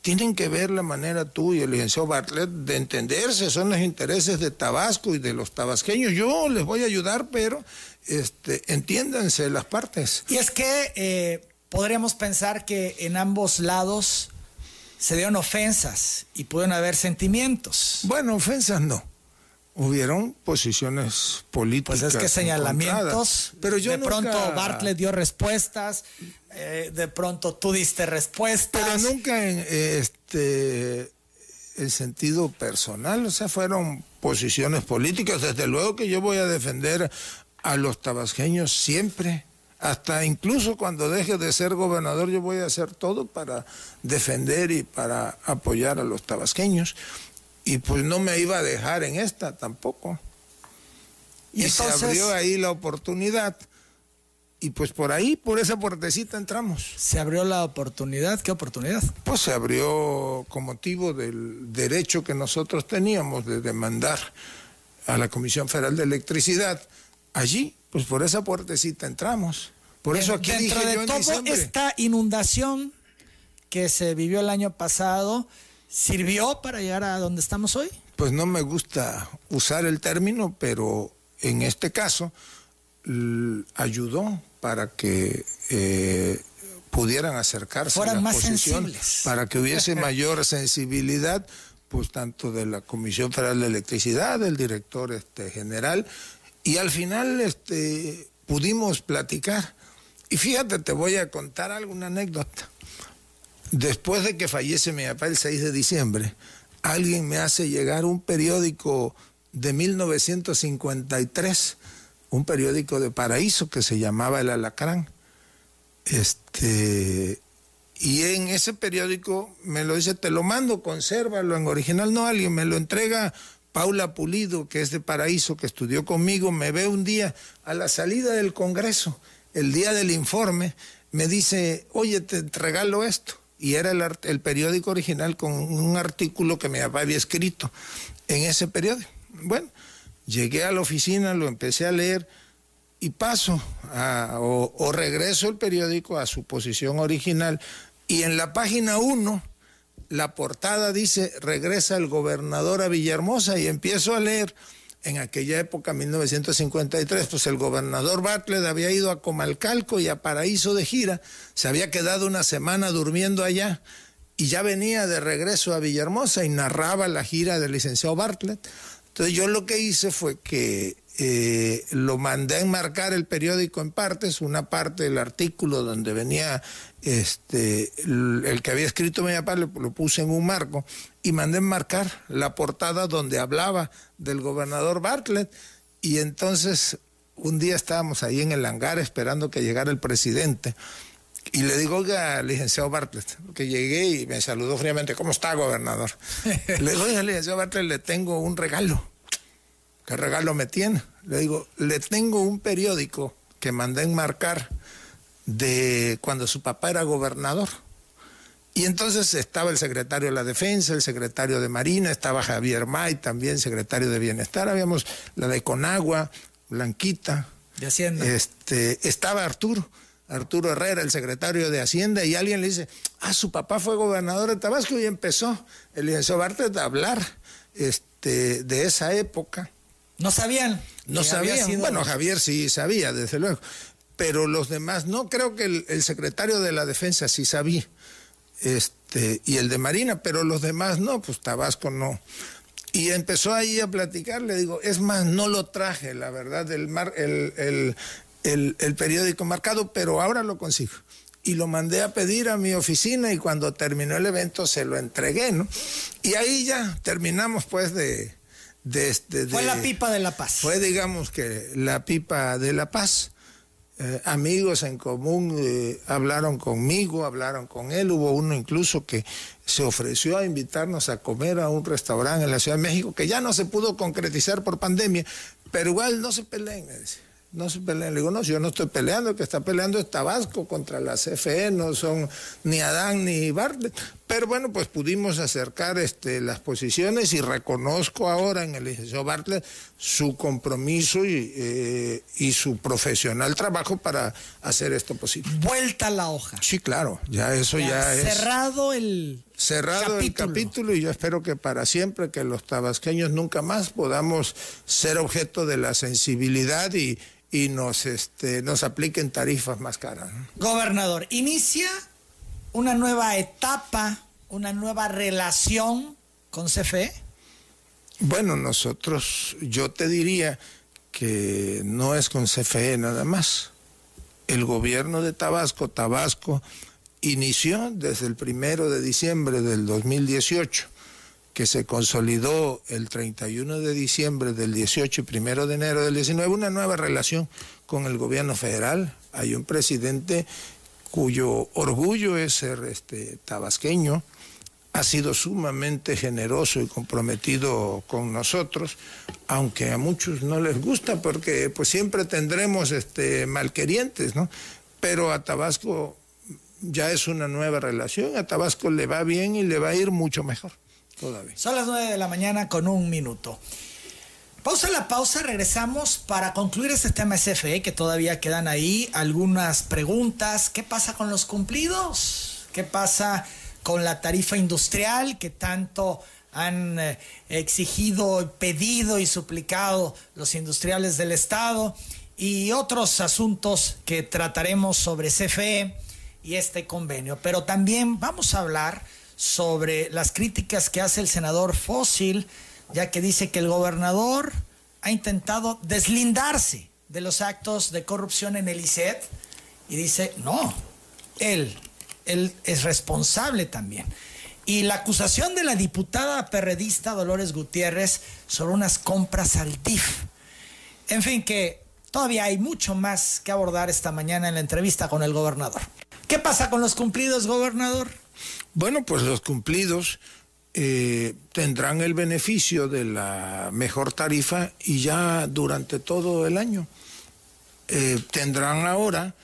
tienen que ver la manera tú y el licenciado Bartlett de entenderse, son los intereses de Tabasco y de los tabasqueños. Yo les voy a ayudar, pero este, entiéndanse las partes. Y es que eh, podríamos pensar que en ambos lados se dieron ofensas y pudieron haber sentimientos. Bueno, ofensas no. Hubieron posiciones políticas. Pues es que señalamientos. Pero yo de pronto Bartlett dio respuestas, eh, de pronto tú diste respuestas. Pero nunca en este el sentido personal, o sea, fueron posiciones políticas. Desde luego que yo voy a defender a los tabasqueños siempre hasta incluso cuando deje de ser gobernador yo voy a hacer todo para defender y para apoyar a los tabasqueños y pues no me iba a dejar en esta tampoco. Y, se abrió ahí la oportunidad y pues por ahí, por esa puertecita entramos. ¿Se abrió la oportunidad? ¿Qué oportunidad? Pues se abrió con motivo del derecho que nosotros teníamos de demandar a la Comisión Federal de Electricidad. Allí pues por esa puertecita entramos. Por eso aquí dentro de todo esta inundación que se vivió el año pasado, ¿sirvió para llegar a donde estamos hoy? Pues no me gusta usar el término, pero en este caso ayudó para que eh, pudieran acercarse a las más posiciones, para que hubiese mayor sensibilidad, pues tanto de la Comisión Federal de Electricidad, del director este, general, y al final este, pudimos platicar. Y fíjate, te voy a contar alguna anécdota. Después de que fallece mi papá el 6 de diciembre, alguien me hace llegar un periódico de 1953, un periódico de Paraíso que se llamaba El Alacrán. Este, y en ese periódico me lo dice, te lo mando, consérvalo en original. No, alguien me lo entrega Paula Pulido, que es de Paraíso, que estudió conmigo, me ve un día a la salida del Congreso, el día del informe, me dice, oye, te regalo esto. Y era el, periódico original con un artículo que mi papá había escrito en ese periódico. Bueno, llegué a la oficina, lo empecé a leer y paso o, o regreso el periódico a su posición original. Y en la página 1 la portada dice, regresa el gobernador a Villahermosa y empiezo a leer. En aquella época, 1953, pues el gobernador Bartlett había ido a Comalcalco y a Paraíso de gira, se había quedado una semana durmiendo allá y ya venía de regreso a Villahermosa y narraba la gira del licenciado Bartlett. Entonces yo lo que hice fue que eh, lo mandé a enmarcar el periódico en partes, una parte del artículo donde venía este, el, que había escrito mi papá, lo, puse en un marco y mandé enmarcar la portada donde hablaba del gobernador Bartlett. Y entonces un día estábamos ahí en el hangar esperando que llegara el presidente. Y le digo, oiga, licenciado Bartlett, que llegué y me saludó fríamente, ¿cómo está, gobernador? le digo, oiga, licenciado Bartlett, le tengo un regalo. ¿Qué regalo me tiene? Le digo, le tengo un periódico que mandé enmarcar de cuando su papá era gobernador. Y entonces estaba el secretario de la Defensa, el secretario de Marina, estaba Javier May, también secretario de Bienestar, habíamos la de Conagua, Blanquita. De Hacienda. Este, estaba Arturo, Arturo Herrera, el secretario de Hacienda, y alguien le dice, ah, su papá fue gobernador de Tabasco y empezó el licenciado Bartlett a hablar este, de esa época. No sabían. No sabían. Bueno, Javier sí sabía, desde luego. Pero los demás no. Creo que el, el secretario de la Defensa sí sabía este, y el de Marina, pero los demás no, pues Tabasco no. Y empezó ahí a platicar, le digo, es más, no lo traje, la verdad, el, mar, el, el, el, periódico marcado, pero ahora lo consigo. Y lo mandé a pedir a mi oficina y cuando terminó el evento se lo entregué, ¿no? Y ahí ya terminamos pues de... de, este, de fue la pipa de la paz. Fue digamos que la pipa de la paz. Eh, amigos en común eh, hablaron conmigo, hablaron con él, hubo uno incluso que se ofreció a invitarnos a comer a un restaurante en la Ciudad de México, que ya no se pudo concretizar por pandemia, pero igual no se peleen, me decía no se pelean. Le digo, no, yo no estoy peleando, el que está peleando es Tabasco contra la CFE, no son ni Adán ni Bartlett. Pero bueno, pues pudimos acercar este, las posiciones y reconozco ahora en el licenciado Bartlett su compromiso y, eh, y su profesional trabajo para hacer esto posible. Vuelta a la hoja. Sí, claro, ya eso ya, es. Cerrado el. Cerrado el capítulo y yo espero que para siempre, que los tabasqueños nunca más podamos ser objeto de la sensibilidad y, y nos, este, nos apliquen tarifas más caras. Gobernador, inicia una nueva etapa, una nueva relación con CFE. Bueno, nosotros, yo te diría que no es con CFE nada más. El gobierno de Tabasco, Tabasco, inició desde el primero de diciembre del 2018 que se consolidó el 31 de diciembre del 18 y primero de enero del 19, una nueva relación con el gobierno federal. Hay un presidente cuyo orgullo es ser este, tabasqueño, ha sido sumamente generoso y comprometido con nosotros, aunque a muchos no les gusta porque pues siempre tendremos este malquerientes, ¿no? Pero a Tabasco ya es una nueva relación, a Tabasco le va bien y le va a ir mucho mejor. Son las 9 de la mañana con un minuto. Pausa la pausa, regresamos para concluir este tema SFE, que todavía quedan ahí algunas preguntas. ¿Qué pasa con los cumplidos? ¿Qué pasa con la tarifa industrial que tanto han eh, exigido, pedido y suplicado los industriales del Estado? Y otros asuntos que trataremos sobre CFE y este convenio. Pero también vamos a hablar sobre las críticas que hace el senador Fósil, ya que dice que el gobernador ha intentado deslindarse de los actos de corrupción en el ICET y dice, no, él, él es responsable también. Y la acusación de la diputada perredista Dolores Gutiérrez sobre unas compras al DIF. En fin, que todavía hay mucho más que abordar esta mañana en la entrevista con el gobernador. ¿Qué pasa con los cumplidos, gobernador? Bueno, pues los cumplidos eh, tendrán el beneficio de la mejor tarifa y ya durante todo el año. Eh, tendrán ahora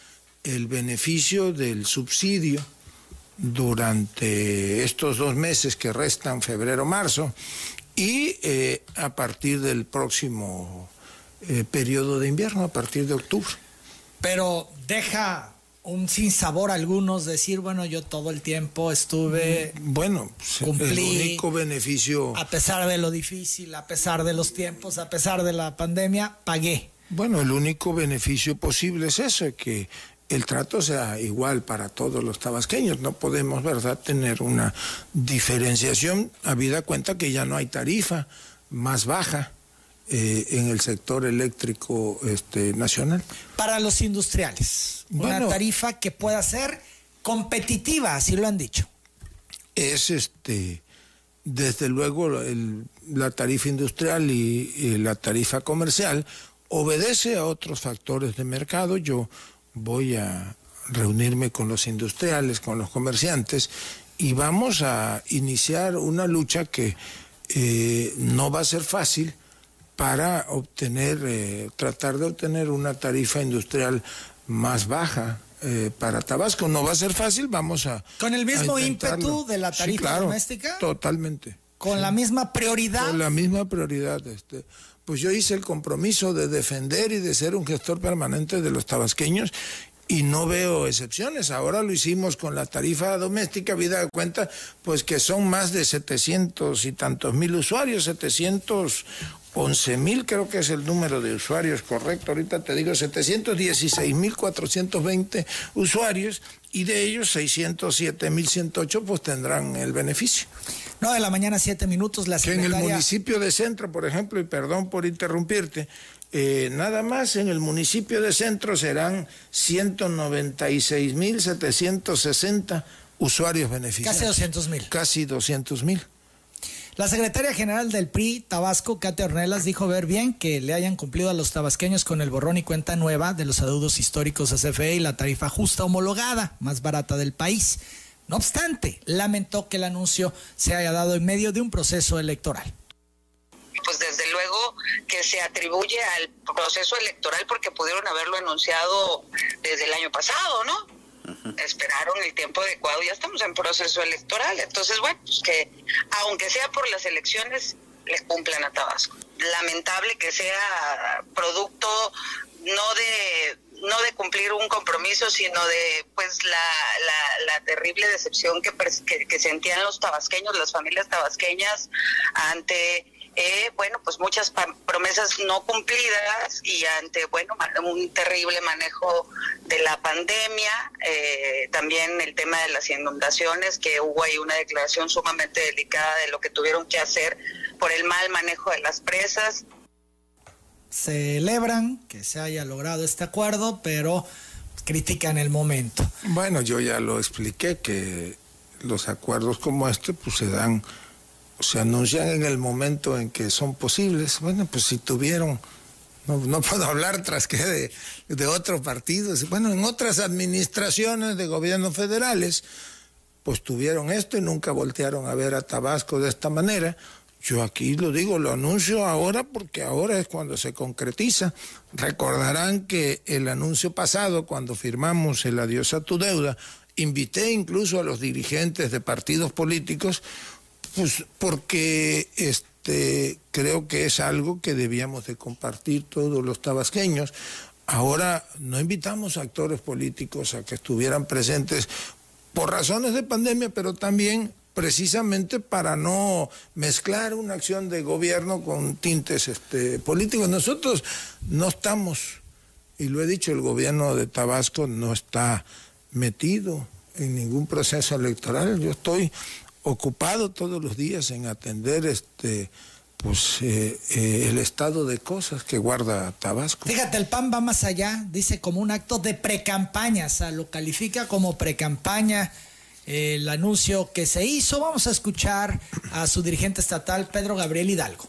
el beneficio del subsidio durante estos dos meses que restan, febrero-marzo, y eh, a partir del próximo periodo de invierno, a partir de octubre. Pero deja un sinsabor a algunos decir, bueno, yo todo el tiempo estuve, mm, bueno, cumplí, el único beneficio, a pesar de lo difícil, a pesar de los tiempos, a pesar de la pandemia, pagué. Bueno, el único beneficio posible es eso, que el trato sea igual para todos los tabasqueños. No podemos, ¿verdad?, tener una diferenciación, habida cuenta que ya no hay tarifa más baja eh, en el sector eléctrico este, nacional. Para los industriales, una tarifa que pueda ser competitiva, así lo han dicho. Es este, desde luego la tarifa industrial y, la tarifa comercial obedece a otros factores de mercado. Yo voy a reunirme con los industriales, con los comerciantes y vamos a iniciar una lucha que eh, no va a ser fácil para obtener, eh, tratar de obtener una tarifa industrial más baja. Eh, para Tabasco no va a ser fácil, vamos a... Con el mismo ímpetu de la tarifa doméstica. Totalmente. Con la misma prioridad. Con la misma prioridad. Este, pues yo hice el compromiso de defender y de ser un gestor permanente de los tabasqueños y no veo excepciones. Ahora lo hicimos con la tarifa doméstica, vida de cuenta, pues que son más de 700 y tantos mil usuarios, 700 11.000 creo que es el número de usuarios correcto, ahorita te digo 716.420 usuarios y de ellos 607.108 pues tendrán el beneficio. no de la mañana, 7 minutos, la secretaria... Que en el municipio de Centro, por ejemplo, y perdón por interrumpirte, eh, nada más en el municipio de Centro serán 196.760 usuarios beneficiados. Casi 200.000. Casi 200.000. La secretaria general del PRI, Tabasco, Katia Ornelas, dijo ver bien que le hayan cumplido a los tabasqueños con el borrón y cuenta nueva de los adeudos históricos a CFE y la tarifa justa homologada, más barata del país. No obstante, lamentó que el anuncio se haya dado en medio de un proceso electoral pues desde luego que se atribuye al proceso electoral porque pudieron haberlo anunciado desde el año pasado, ¿no? Esperaron el tiempo adecuado, ya estamos en proceso electoral, entonces bueno, pues que aunque sea por las elecciones, le cumplan a Tabasco. Lamentable que sea producto no de no de cumplir un compromiso, sino de pues la, la, terrible decepción que, que, que sentían los tabasqueños, las familias tabasqueñas ante eh, bueno, pues muchas promesas no cumplidas y ante, bueno, un terrible manejo de la pandemia, eh, también el tema de las inundaciones, que hubo ahí una declaración sumamente delicada de lo que tuvieron que hacer por el mal manejo de las presas. Celebran que se haya logrado este acuerdo, pero critican el momento. Bueno, yo ya lo expliqué que los acuerdos como este pues se dan se anuncian en el momento en que son posibles. Bueno, pues si tuvieron, no, puedo hablar tras que de, de otro partido, bueno, en otras administraciones de gobiernos federales, pues tuvieron esto y nunca voltearon a ver a Tabasco de esta manera. Yo aquí lo digo, lo anuncio ahora porque ahora es cuando se concretiza. Recordarán que el anuncio pasado, cuando firmamos el adiós a tu deuda, invité incluso a los dirigentes de partidos políticos pues porque este, creo que es algo que debíamos de compartir todos los tabasqueños. Ahora no invitamos a actores políticos a que estuvieran presentes por razones de pandemia, pero también precisamente para no mezclar una acción de gobierno con tintes este, políticos. Nosotros no estamos, y lo he dicho, el gobierno de Tabasco no está metido en ningún proceso electoral. Yo estoy ocupado todos los días en atender este pues eh, eh, el estado de cosas que guarda Tabasco. Fíjate, el PAN va más allá, dice como un acto de precampaña, o sea, lo califica como precampaña eh, el anuncio que se hizo. Vamos a escuchar a su dirigente estatal, Pedro Gabriel Hidalgo.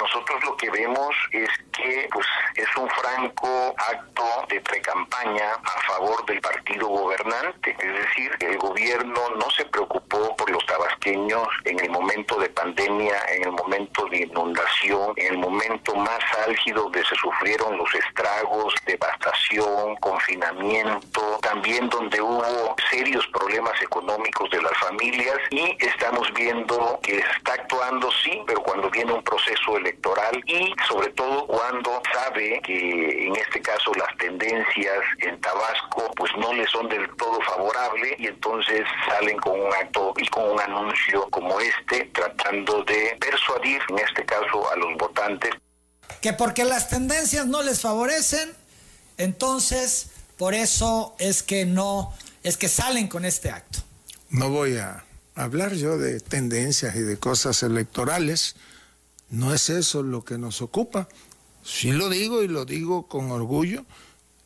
Nosotros lo que vemos es que pues es un franco acto de precampaña a favor del partido gobernante, es decir, el gobierno no se preocupó por los tabasqueños en el momento de pandemia, en el momento de inundación, en el momento más álgido donde se sufrieron los estragos, devastación, confinamiento, también donde hubo serios problemas económicos de las familias. Y estamos viendo que está actuando sí, pero cuando viene un proceso electoral y sobre todo cuando sabe que en este caso las tendencias en Tabasco pues no le son del todo favorables y entonces salen con un acto y con un anuncio como este tratando de persuadir en este caso a los votantes que porque las tendencias no les favorecen, entonces por eso es que no es que salen con este acto. No voy a hablar yo de tendencias y de cosas electorales. No es eso lo que nos ocupa. Sí lo digo y lo digo con orgullo.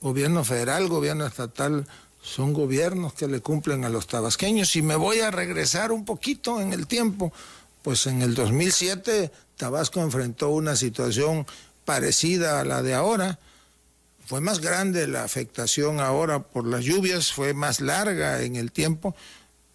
Gobierno federal, gobierno estatal son gobiernos que le cumplen a los tabasqueños. Y me voy a regresar un poquito en el tiempo. Pues en el 2007 Tabasco enfrentó una situación parecida a la de ahora. Fue más grande la afectación ahora por las lluvias, fue más larga en el tiempo,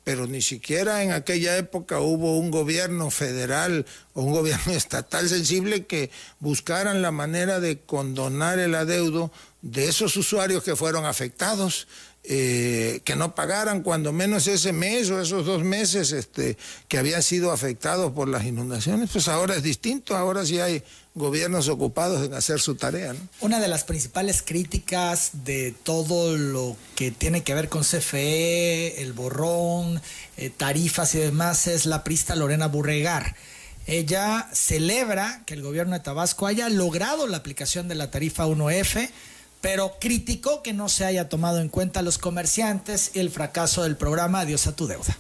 pero ni siquiera en aquella época hubo un gobierno federal o un gobierno estatal sensible que buscaran la manera de condonar el adeudo de esos usuarios que fueron afectados. Eh, que no pagaran cuando menos ese mes o esos dos meses este, que habían sido afectados por las inundaciones, pues ahora es distinto, ahora sí hay gobiernos ocupados en hacer su tarea. Una de las principales críticas de todo lo que tiene que ver con CFE, el borrón, eh, tarifas y demás es la prista Lorena Burregar. Ella celebra que el gobierno de Tabasco haya logrado la aplicación de la tarifa 1F pero criticó que no se haya tomado en cuenta a los comerciantes y el fracaso del programa Adiós a tu deuda.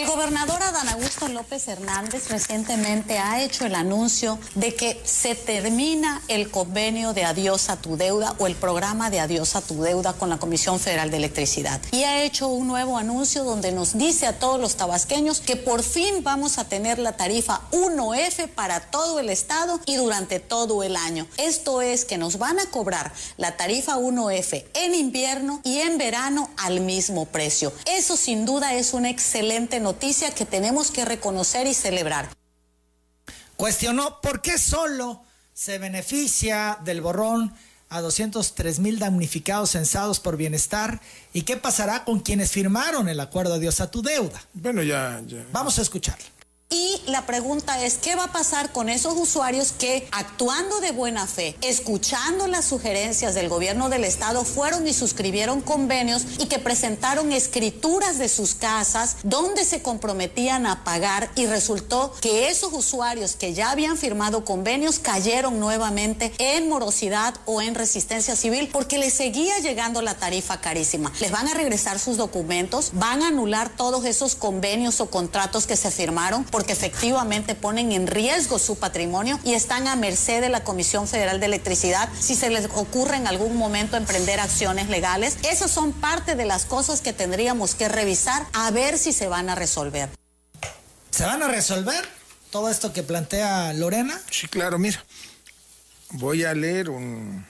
El gobernador Adán Augusto López Hernández recientemente ha hecho el anuncio de que se termina el convenio de adiós a tu deuda o el programa de adiós a tu deuda con la Comisión Federal de Electricidad. Y ha hecho un nuevo anuncio donde nos dice a todos los tabasqueños que por fin vamos a tener la tarifa 1F para todo el estado y durante todo el año. Esto es que nos van a cobrar la tarifa 1F en invierno y en verano al mismo precio. Eso sin duda es un excelente noticia que tenemos que reconocer y celebrar. Cuestionó por qué solo se beneficia del borrón a 203 mil damnificados censados por bienestar y qué pasará con quienes firmaron el acuerdo Adiós a tu deuda. Bueno, ya, ya. Vamos a escucharlo. Y la pregunta es, ¿qué va a pasar con esos usuarios que actuando de buena fe, escuchando las sugerencias del gobierno del estado, fueron y suscribieron convenios y que presentaron escrituras de sus casas donde se comprometían a pagar y resultó que esos usuarios que ya habían firmado convenios cayeron nuevamente en morosidad o en resistencia civil porque les seguía llegando la tarifa carísima? Les van a regresar sus documentos, van a anular todos esos convenios o contratos que se firmaron porque efectivamente ponen en riesgo su patrimonio y están a merced de la Comisión Federal de Electricidad si se les ocurre en algún momento emprender acciones legales. Esas son parte de las cosas que tendríamos que revisar a ver si se van a resolver. ¿Se van a resolver todo esto que plantea Lorena? Sí, claro, mira. Voy a leer un,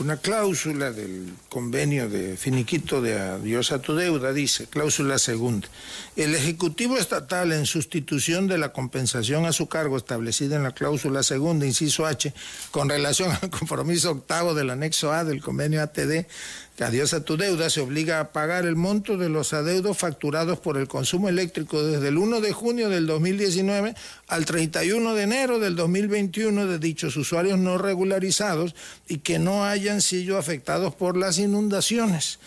una cláusula del convenio de finiquito de adiós a tu deuda dice, cláusula segunda, el Ejecutivo Estatal en sustitución de la compensación a su cargo establecida en la cláusula segunda, inciso H, con relación al compromiso octavo del anexo A del convenio ATD, Adiós a tu deuda se obliga a pagar el monto de los adeudos facturados por el consumo eléctrico desde el 1 de junio del 2019 al 31 de enero del 2021 de dichos usuarios no regularizados y que no hayan sido afectados por las inundaciones.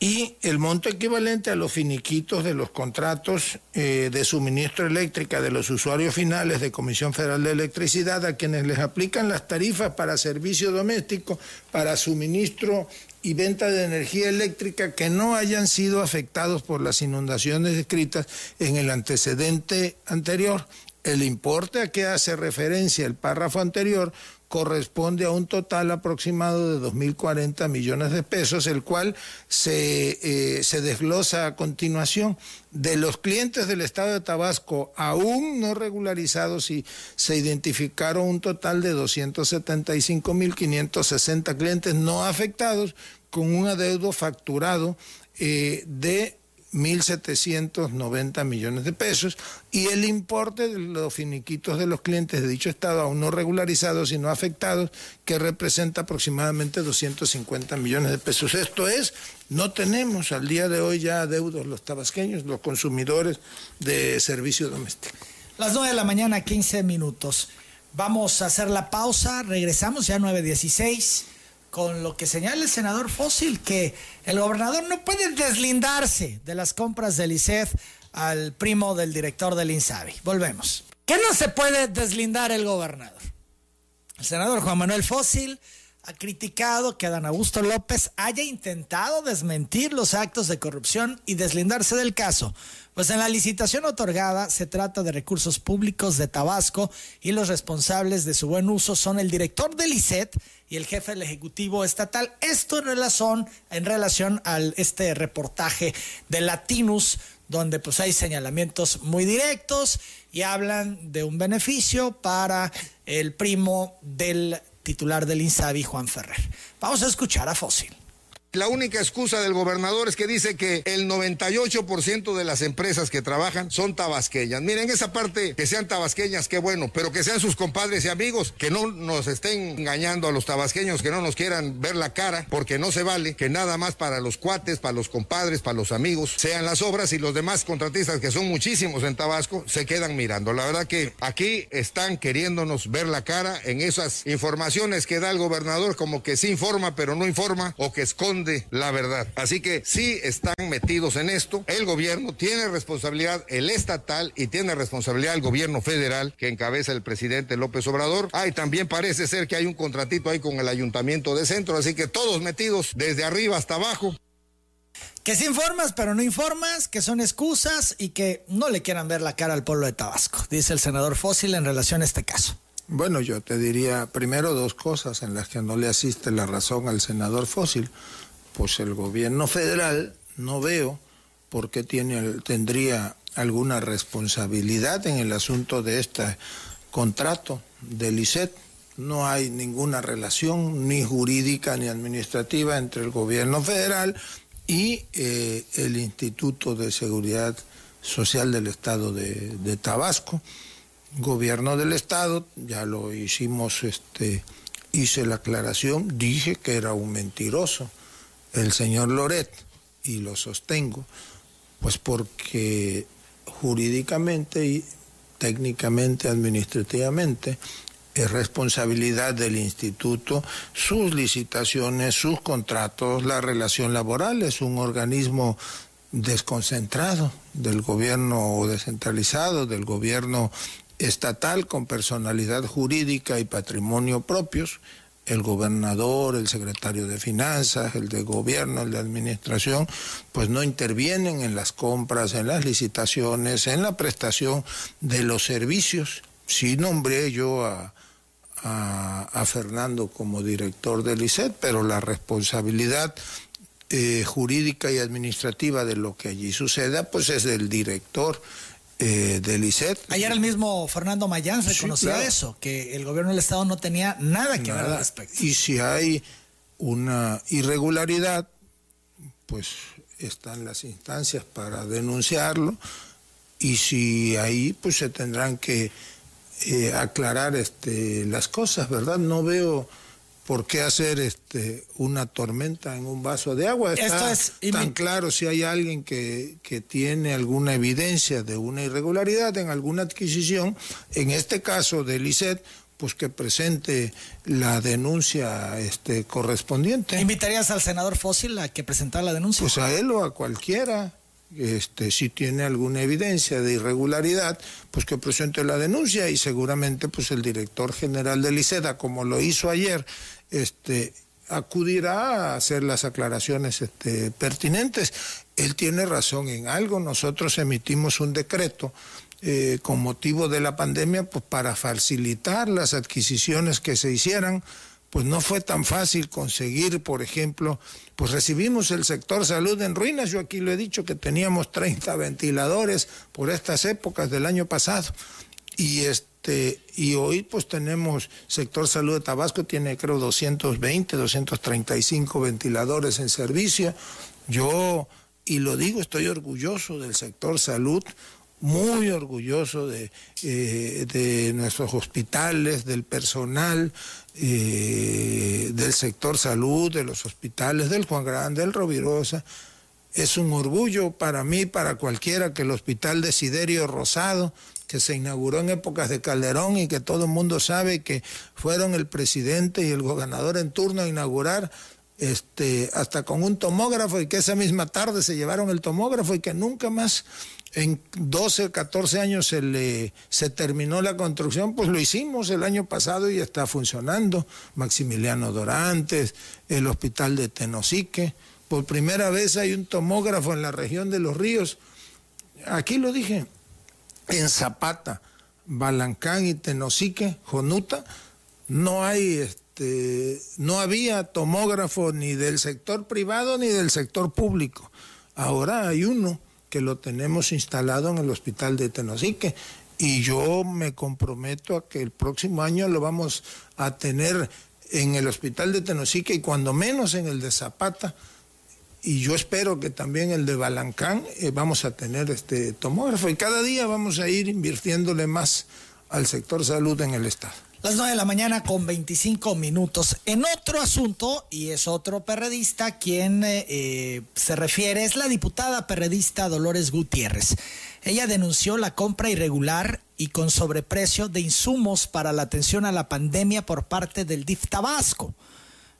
Y el monto equivalente a los finiquitos de los contratos eh, de suministro eléctrica de los usuarios finales de Comisión Federal de Electricidad a quienes les aplican las tarifas para servicio doméstico, para suministro y venta de energía eléctrica que no hayan sido afectados por las inundaciones descritas en el antecedente anterior. El importe a que hace referencia el párrafo anterior corresponde a un total aproximado de 2.040 millones de pesos, el cual se, eh, se desglosa a continuación. De los clientes del Estado de Tabasco aún no regularizados y se identificaron un total de 275.560 clientes no afectados con un adeudo facturado eh, de 1.790 millones de pesos y el importe de los finiquitos de los clientes de dicho estado aún no regularizados y no afectados que representa aproximadamente 250 millones de pesos. Esto es, no tenemos al día de hoy ya adeudos los tabasqueños, los consumidores de servicio doméstico. Las 9 de la mañana, 15 minutos. Vamos a hacer la pausa, regresamos ya a 9.16 con lo que señala el senador Fósil, que el gobernador no puede deslindarse de las compras del ICEF al primo del director del INSABI. Volvemos. ¿Qué no se puede deslindar el gobernador? El senador Juan Manuel Fósil ha criticado que Adán Augusto López haya intentado desmentir los actos de corrupción y deslindarse del caso, pues en la licitación otorgada se trata de recursos públicos de Tabasco y los responsables de su buen uso son el director del ICET y el jefe del Ejecutivo Estatal. Esto en relación, en relación a este reportaje de Latinus, donde pues hay señalamientos muy directos y hablan de un beneficio para el primo del titular del INSABI, Juan Ferrer. Vamos a escuchar a Fósil. La única excusa del gobernador es que dice que el 98% de las empresas que trabajan son tabasqueñas. Miren, esa parte que sean tabasqueñas, qué bueno, pero que sean sus compadres y amigos, que no nos estén engañando a los tabasqueños, que no nos quieran ver la cara, porque no se vale que nada más para los cuates, para los compadres, para los amigos, sean las obras y los demás contratistas, que son muchísimos en Tabasco, se quedan mirando. La verdad que aquí están queriéndonos ver la cara en esas informaciones que da el gobernador, como que sí informa, pero no informa, o que esconde la verdad. Así que sí están metidos en esto. El gobierno tiene responsabilidad, el estatal, y tiene responsabilidad el gobierno federal que encabeza el presidente López Obrador. Ah, y también parece ser que hay un contratito ahí con el ayuntamiento de centro, así que todos metidos desde arriba hasta abajo. Que sí informas, pero no informas, que son excusas y que no le quieran ver la cara al pueblo de Tabasco, dice el senador Fósil en relación a este caso. Bueno, yo te diría primero dos cosas en las que no le asiste la razón al senador Fósil pues el gobierno federal no veo por qué tiene, tendría alguna responsabilidad en el asunto de este contrato del ICET. No hay ninguna relación ni jurídica ni administrativa entre el gobierno federal y eh, el Instituto de Seguridad Social del Estado de, de, Tabasco. Gobierno del Estado, ya lo hicimos, este, hice la aclaración, dije que era un mentiroso el señor Loret, y lo sostengo, pues porque jurídicamente y técnicamente, administrativamente, es responsabilidad del instituto sus licitaciones, sus contratos, la relación laboral, es un organismo desconcentrado del gobierno o descentralizado, del gobierno estatal con personalidad jurídica y patrimonio propios el gobernador, el secretario de Finanzas, el de gobierno, el de administración, pues no intervienen en las compras, en las licitaciones, en la prestación de los servicios. Sí nombré yo a, Fernando como director del ICET, pero la responsabilidad eh, jurídica y administrativa de lo que allí suceda, pues es del director eh, del ICET. Ayer el mismo Fernando Mayán reconoció eso, que el gobierno del Estado no tenía nada que ver al respecto. Y si hay una irregularidad, pues están las instancias para denunciarlo y si ahí pues se tendrán que eh, aclarar este, las cosas, ¿verdad? No veo ¿por qué hacer este una tormenta en un vaso de agua? Está es, tan claro si hay alguien que, que, tiene alguna evidencia de una irregularidad en alguna adquisición, en este caso del ICET, pues que presente la denuncia este, correspondiente. ¿Invitarías al senador Fósil a que presentara la denuncia? Pues a él o a cualquiera. Este, si tiene alguna evidencia de irregularidad, pues que presente la denuncia y seguramente pues el director general del ICEDA, como lo hizo ayer, este, acudirá a hacer las aclaraciones este, pertinentes. Él tiene razón en algo. Nosotros emitimos un decreto eh, con motivo de la pandemia pues, para facilitar las adquisiciones que se hicieran. Pues no fue tan fácil conseguir, por ejemplo, pues recibimos el sector salud en ruinas. Yo aquí lo he dicho que teníamos 30 ventiladores por estas épocas del año pasado. Y este este, y hoy pues tenemos sector salud de Tabasco, tiene creo 220, 235 ventiladores en servicio. Yo, y lo digo, estoy orgulloso del sector salud, muy orgulloso de, eh, de nuestros hospitales, del personal, eh, del sector salud, de los hospitales, del Juan Grande, del Rovirosa. Es un orgullo para mí, para cualquiera, que el hospital de Siderio Rosado que se inauguró en épocas de Calderón y que todo el mundo sabe que fueron el presidente y el gobernador en turno a inaugurar este, hasta con un tomógrafo y que esa misma tarde se llevaron el tomógrafo y que nunca más en 12, 14 años se, le, se terminó la construcción, pues lo hicimos el año pasado y está funcionando. Maximiliano Dorantes, el hospital de Tenosique. Por primera vez hay un tomógrafo en la región de los ríos. Aquí lo dije, en Zapata, Balancán y Tenosique, Jonuta, no hay este, no había tomógrafo ni del sector privado ni del sector público. Ahora hay uno que lo tenemos instalado en el hospital de Tenosique y yo me comprometo a que el próximo año lo vamos a tener en el hospital de Tenosique y cuando menos en el de Zapata y yo espero que también el de Balancán eh, vamos a tener este tomógrafo y cada día vamos a ir invirtiéndole más al sector salud en el Estado. Las 9 de la mañana con 25 minutos. En otro asunto, y es otro perredista, quien eh, eh, se refiere, es la diputada perredista Dolores Gutiérrez. Ella denunció la compra irregular y con sobreprecio de insumos para la atención a la pandemia por parte del DIF Tabasco.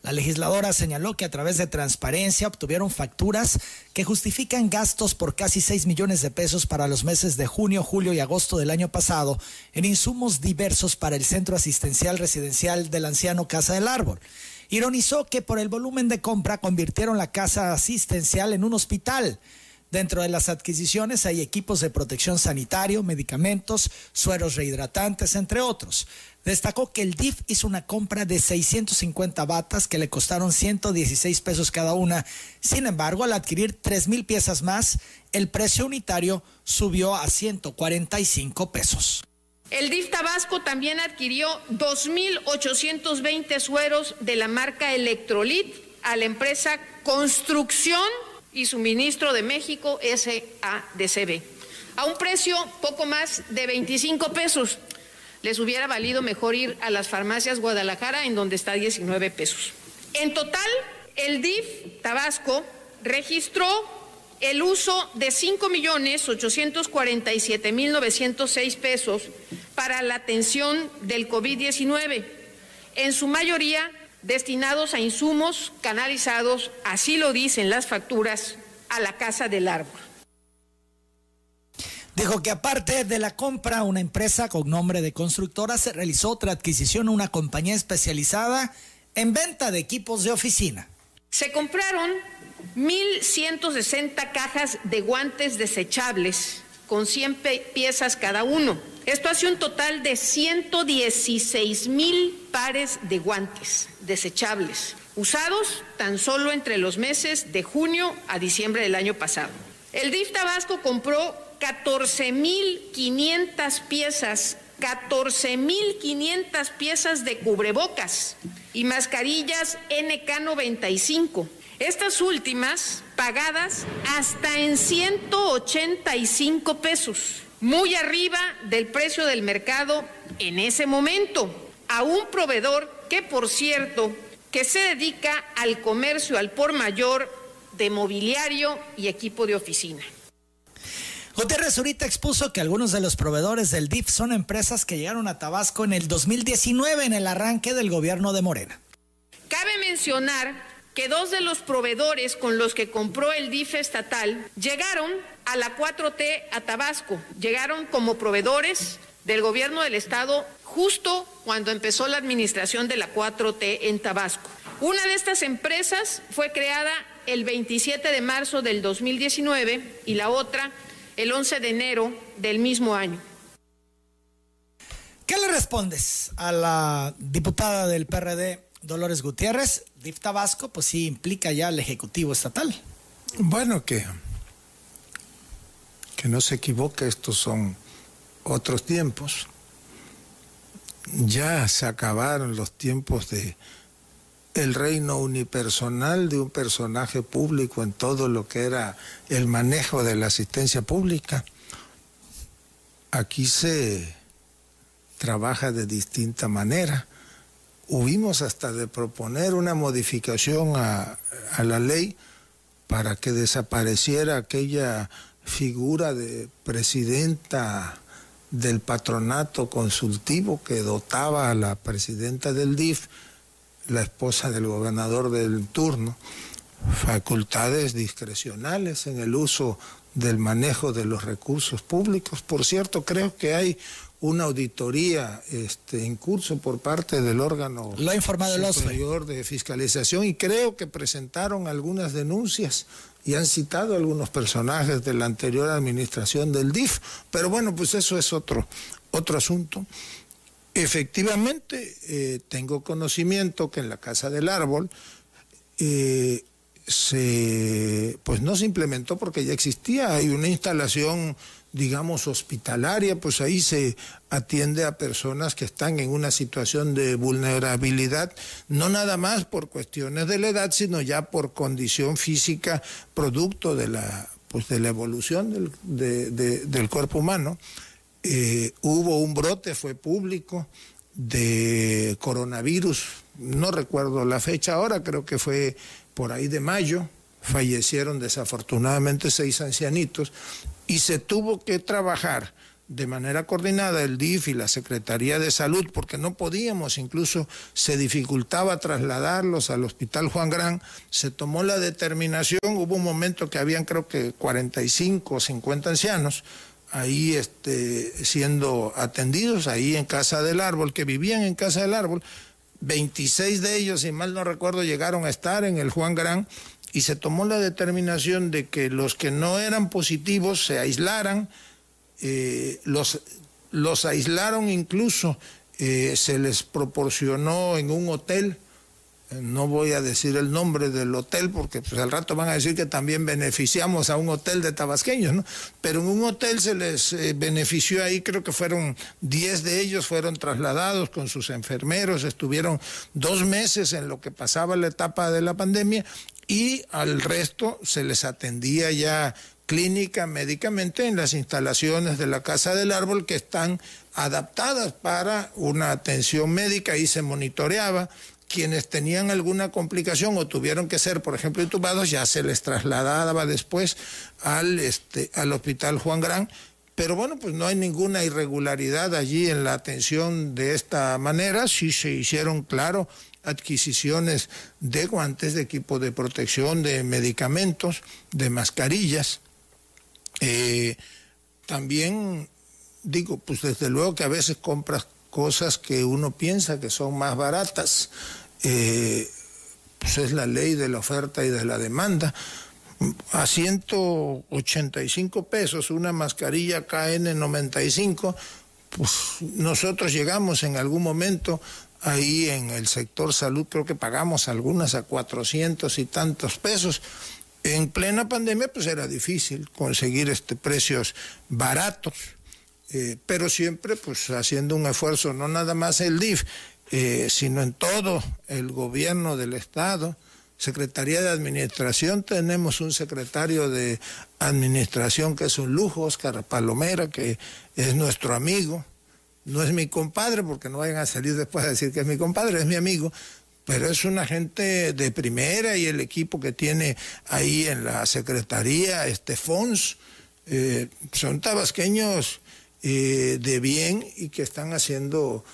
La legisladora señaló que a través de transparencia obtuvieron facturas que justifican gastos por casi 6 millones de pesos para los meses de junio, julio y agosto del año pasado en insumos diversos para el Centro Asistencial Residencial del Anciano Casa del Árbol. Ironizó que por el volumen de compra convirtieron la casa asistencial en un hospital. Dentro de las adquisiciones hay equipos de protección sanitario, medicamentos, sueros rehidratantes, entre otros. Destacó que el DIF hizo una compra de 650 batas que le costaron 116 pesos cada una. Sin embargo, al adquirir 3 mil piezas más, el precio unitario subió a 145 pesos. El DIF Tabasco también adquirió 2.820 sueros de la marca Electrolit a la empresa Construcción y Suministro de México SADCB a un precio poco más de 25 pesos. Les hubiera valido mejor ir a las farmacias Guadalajara en donde está 19 pesos. En total, el DIF Tabasco registró el uso de 5.847.906 pesos para la atención del COVID-19, en su mayoría destinados a insumos canalizados, así lo dicen las facturas, a la Casa del Árbol. Dijo que aparte de la compra, una empresa con nombre de constructora se realizó otra adquisición a una compañía especializada en venta de equipos de oficina. Se compraron 1.160 cajas de guantes desechables con 100 piezas cada uno. Esto hace un total de 116 mil pares de guantes desechables, usados tan solo entre los meses de junio a diciembre del año pasado. El DIF Tabasco compró 14.500 piezas, 14.500 piezas de cubrebocas y mascarillas NK95. Estas últimas pagadas hasta en 185 pesos, muy arriba del precio del mercado en ese momento, a un proveedor que, por cierto, que se dedica al comercio al por mayor de mobiliario y equipo de oficina. Gutiérrez ahorita expuso que algunos de los proveedores del DIF son empresas que llegaron a Tabasco en el 2019 en el arranque del gobierno de Morena. Cabe mencionar que dos de los proveedores con los que compró el DIF estatal llegaron a la 4T a Tabasco, llegaron como proveedores del gobierno del estado justo cuando empezó la administración de la 4T en Tabasco. Una de estas empresas fue creada el 27 de marzo del 2019 y la otra el 11 de enero del mismo año. ¿Qué le respondes a la diputada del PRD, Dolores Gutiérrez? DIF Tabasco, pues sí implica ya al Ejecutivo Estatal. Bueno, que, que no se equivoque, estos son otros tiempos. Ya se acabaron los tiempos de el reino unipersonal de un personaje público en todo lo que era el manejo de la asistencia pública. Aquí se trabaja de distinta manera. Hubimos hasta de proponer una modificación a, la ley para que desapareciera aquella figura de presidenta del patronato consultivo que dotaba a la presidenta del DIF la esposa del gobernador del turno, facultades discrecionales en el uso del manejo de los recursos públicos. Por cierto, creo que hay una auditoría este, en curso por parte del órgano Lo ha informado superior de fiscalización y creo que presentaron algunas denuncias y han citado algunos personajes de la anterior administración del DIF, pero bueno, pues eso es otro, otro asunto. Efectivamente, eh, tengo conocimiento que en la Casa del Árbol eh, se, pues no se implementó porque ya existía, hay una instalación digamos, hospitalaria, pues ahí se atiende a personas que están en una situación de vulnerabilidad, no nada más por cuestiones de la edad, sino ya por condición física, producto de la, pues de la evolución del, del cuerpo humano. Eh, hubo un brote, fue público, de coronavirus, no recuerdo la fecha ahora, creo que fue por ahí de mayo, fallecieron desafortunadamente seis ancianitos y se tuvo que trabajar de manera coordinada el DIF y la Secretaría de Salud, porque no podíamos, incluso se dificultaba trasladarlos al Hospital Juan Gran, se tomó la determinación, hubo un momento que habían creo que 45 o 50 ancianos ahí este, siendo atendidos, ahí en Casa del Árbol, que vivían en Casa del Árbol, 26 de ellos, si mal no recuerdo, llegaron a estar en el Juan Gran y se tomó la determinación de que los que no eran positivos se aislaran, eh, los, los aislaron incluso, eh, se les proporcionó en un hotel, no voy a decir el nombre del hotel porque pues, al rato van a decir que también beneficiamos a un hotel de tabasqueños, ¿no? Pero en un hotel se les eh, benefició ahí, creo que fueron 10 de ellos, fueron trasladados con sus enfermeros, estuvieron dos meses en lo que pasaba la etapa de la pandemia y al resto se les atendía ya clínica, médicamente en las instalaciones de la Casa del Árbol que están adaptadas para una atención médica y se monitoreaba. Quienes tenían alguna complicación o tuvieron que ser, por ejemplo, intubados, ya se les trasladaba después al, este, al Hospital Juan Gran. Pero bueno, pues no hay ninguna irregularidad allí en la atención de esta manera. Sí se hicieron, claro, adquisiciones de guantes, de equipo de protección, de medicamentos, de mascarillas. Eh, también digo, pues desde luego que a veces compras cosas que uno piensa que son más baratas. Eh, pues es la ley de la oferta y de la demanda. A 185 pesos una mascarilla KN95, pues nosotros llegamos en algún momento ahí en el sector salud creo que pagamos algunas a 400 y tantos pesos. En plena pandemia pues era difícil conseguir este precios baratos, eh, pero siempre pues haciendo un esfuerzo, no nada más el DIF, eh, sino en todo el gobierno del Estado, Secretaría de Administración, tenemos un secretario de Administración que es un lujo, Oscar Palomera, que es nuestro amigo, no es mi compadre, porque no vayan a salir después a decir que es mi compadre, es mi amigo, pero es una gente de primera y el equipo que tiene ahí en la Secretaría, este Fons, eh, son tabasqueños eh, de bien y que están haciendo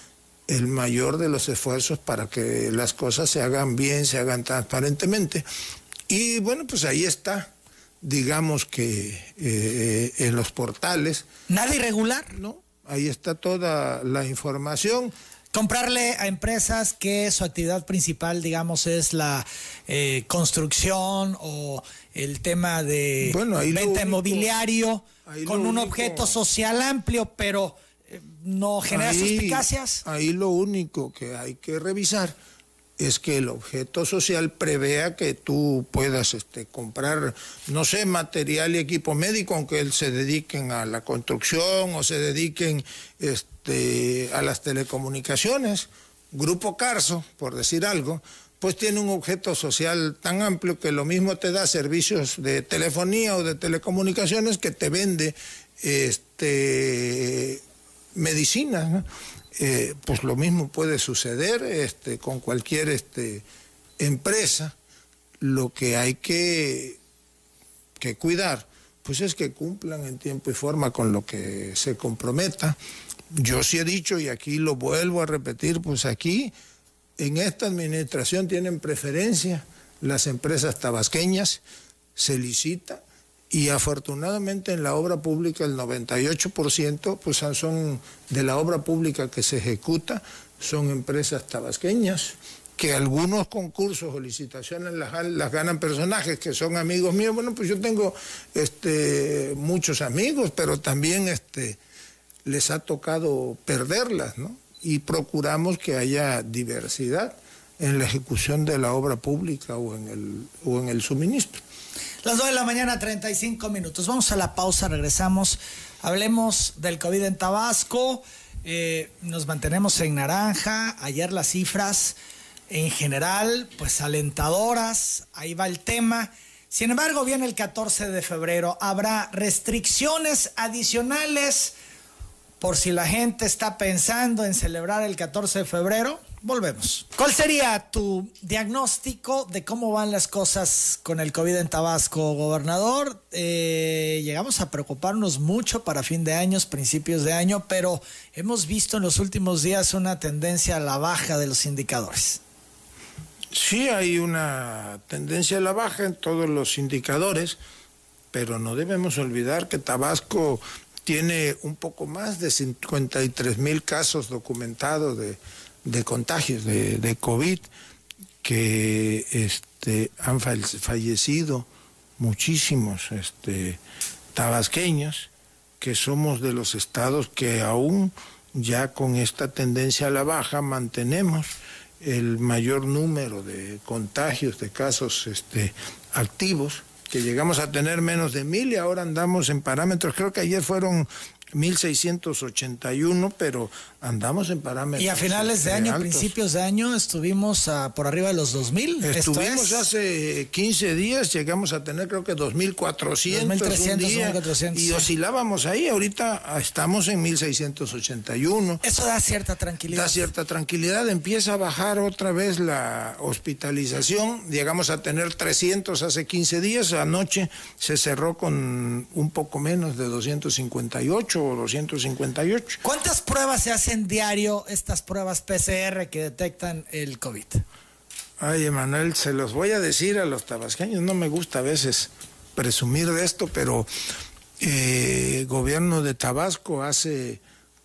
el mayor de los esfuerzos para que las cosas se hagan bien, se hagan transparentemente. Y bueno, pues ahí está, digamos que eh, en los portales. ¿Nada irregular? No, Ahí está toda la información. Comprarle a empresas que su actividad principal, digamos, es la eh, construcción o el tema de venta inmobiliario con un objeto social amplio, pero no genera suspicacias. Ahí lo único que hay que revisar es que el objeto social prevea que tú puedas este, comprar, no sé, material y equipo médico, aunque se dediquen a la construcción o se dediquen este, a las telecomunicaciones. Grupo Carso, por decir algo, pues tiene un objeto social tan amplio que lo mismo te da servicios de telefonía o de telecomunicaciones que te vende este, medicinas. Eh, pues lo mismo puede suceder este, con cualquier este, empresa. Lo que hay que, que cuidar, pues es que cumplan en tiempo y forma con lo que se comprometa. Yo sí he dicho, y aquí lo vuelvo a repetir, pues aquí en esta administración tienen preferencia las empresas tabasqueñas, se licita y afortunadamente en la obra pública el 98% pues son de la obra pública que se ejecuta son empresas tabasqueñas que algunos concursos o licitaciones las, ganan personajes que son amigos míos. Bueno, pues yo tengo este, muchos amigos, pero también este, les ha tocado perderlas, ¿no? Y procuramos que haya diversidad. en la ejecución de la obra pública o en el, o en el suministro. Las 2 de la mañana, 35 minutos. Vamos a la pausa, regresamos. Hablemos del COVID en Tabasco. Eh, nos mantenemos en naranja. Ayer las cifras en general, pues alentadoras. Ahí va el tema. Sin embargo, viene el 14 de febrero. Habrá restricciones adicionales por si la gente está pensando en celebrar el 14 de febrero. Volvemos. ¿Cuál sería tu diagnóstico de cómo van las cosas con el COVID en Tabasco, gobernador? Eh, llegamos a preocuparnos mucho para fin de año, principios de año, pero hemos visto en los últimos días una tendencia a la baja de los indicadores. Sí, hay una tendencia a la baja en todos los indicadores, pero no debemos olvidar que Tabasco tiene un poco más de 53 mil casos documentados de de contagios de, COVID que este, han fallecido muchísimos este, tabasqueños, que somos de los estados que aún ya con esta tendencia a la baja mantenemos el mayor número de contagios, de casos este, activos, que llegamos a tener menos de mil y ahora andamos en parámetros, creo que ayer fueron 1681, pero andamos en parámetros. Y a finales de año, principios de año, estuvimos por arriba de los 2000. Estuvimos hace 15 días, llegamos a tener creo que 2400 2300, un día, y oscilábamos ahí. Ahorita estamos en 1681. Eso da cierta tranquilidad. Da cierta tranquilidad. Empieza a bajar otra vez la hospitalización. Llegamos a tener 300 hace 15 días. Anoche se cerró con un poco menos de 258 o 258. ¿Cuántas pruebas se hacen? diario estas pruebas PCR que detectan el COVID? Ay, Emanuel, se los voy a decir a los tabasqueños. No me gusta a veces presumir de esto, pero el eh, gobierno de Tabasco hace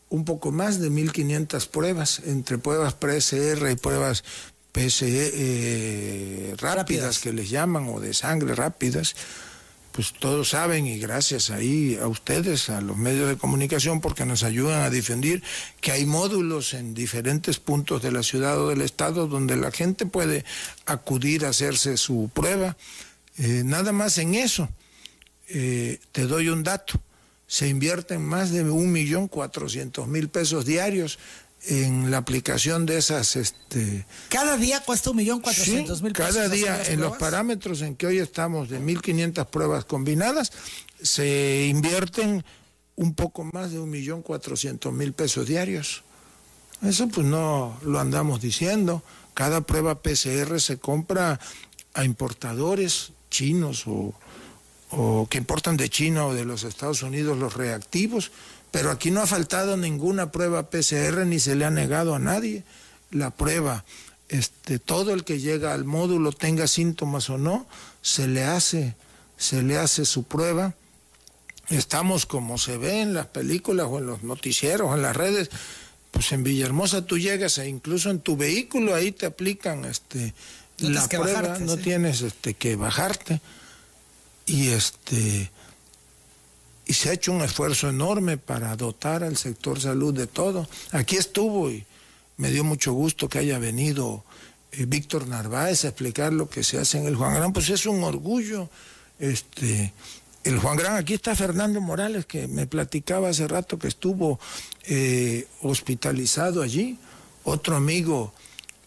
un poco más de 1.500 pruebas, entre pruebas PCR y pruebas PCR eh, rápidas, que les llaman, o de sangre rápidas pues todos saben y gracias ahí a ustedes, a los medios de comunicación, porque nos ayudan a difundir que hay módulos en diferentes puntos de la ciudad o del estado donde la gente puede acudir a hacerse su prueba. Eh, nada más en eso, eh, te doy un dato, se invierten más de un millón cuatrocientos mil pesos diarios en la aplicación de esas... Este, cada día cuesta un millón cuatrocientos mil pesos. Cada día, en los parámetros en que hoy estamos de 1.500 pruebas combinadas, se invierten un poco más de un millón cuatrocientos mil pesos diarios. Eso pues no lo andamos diciendo. Cada prueba PCR se compra a importadores chinos o, o que importan de China o de los Estados Unidos los reactivos pero aquí no ha faltado ninguna prueba PCR ni se le ha negado a nadie la prueba. Este, todo el que llega al módulo tenga síntomas o no, se le hace, se le hace su prueba. Estamos como se ve en las películas o en los noticieros, en las redes, pues en Villahermosa tú llegas e incluso en tu vehículo ahí te aplican este la prueba, no tienes este que bajarte. Y este y se ha hecho un esfuerzo enorme para dotar al sector salud de todo. Aquí estuvo y me dio mucho gusto que haya venido eh, Víctor Narváez a explicar lo que se hace en el Juan Gran, pues es un orgullo. Este, el Juan Gran, aquí está Fernando Morales, que me platicaba hace rato que estuvo eh, hospitalizado allí. Otro amigo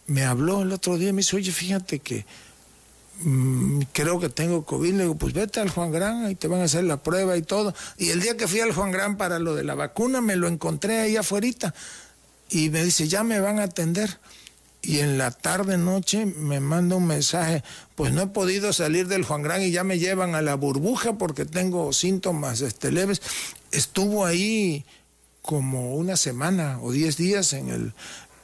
me habló el otro día y me dice, oye, fíjate que creo que tengo COVID, le digo, pues vete al Juan Gran, y te van a hacer la prueba y todo. Y el día que fui al Juan Gran para lo de la vacuna, me lo encontré ahí afuera y me dice, ya me van a atender. Y en la tarde, noche, me manda un mensaje, pues no he podido salir del Juan Gran y ya me llevan a la burbuja porque tengo síntomas este, leves. Estuvo ahí como una semana o diez días en el,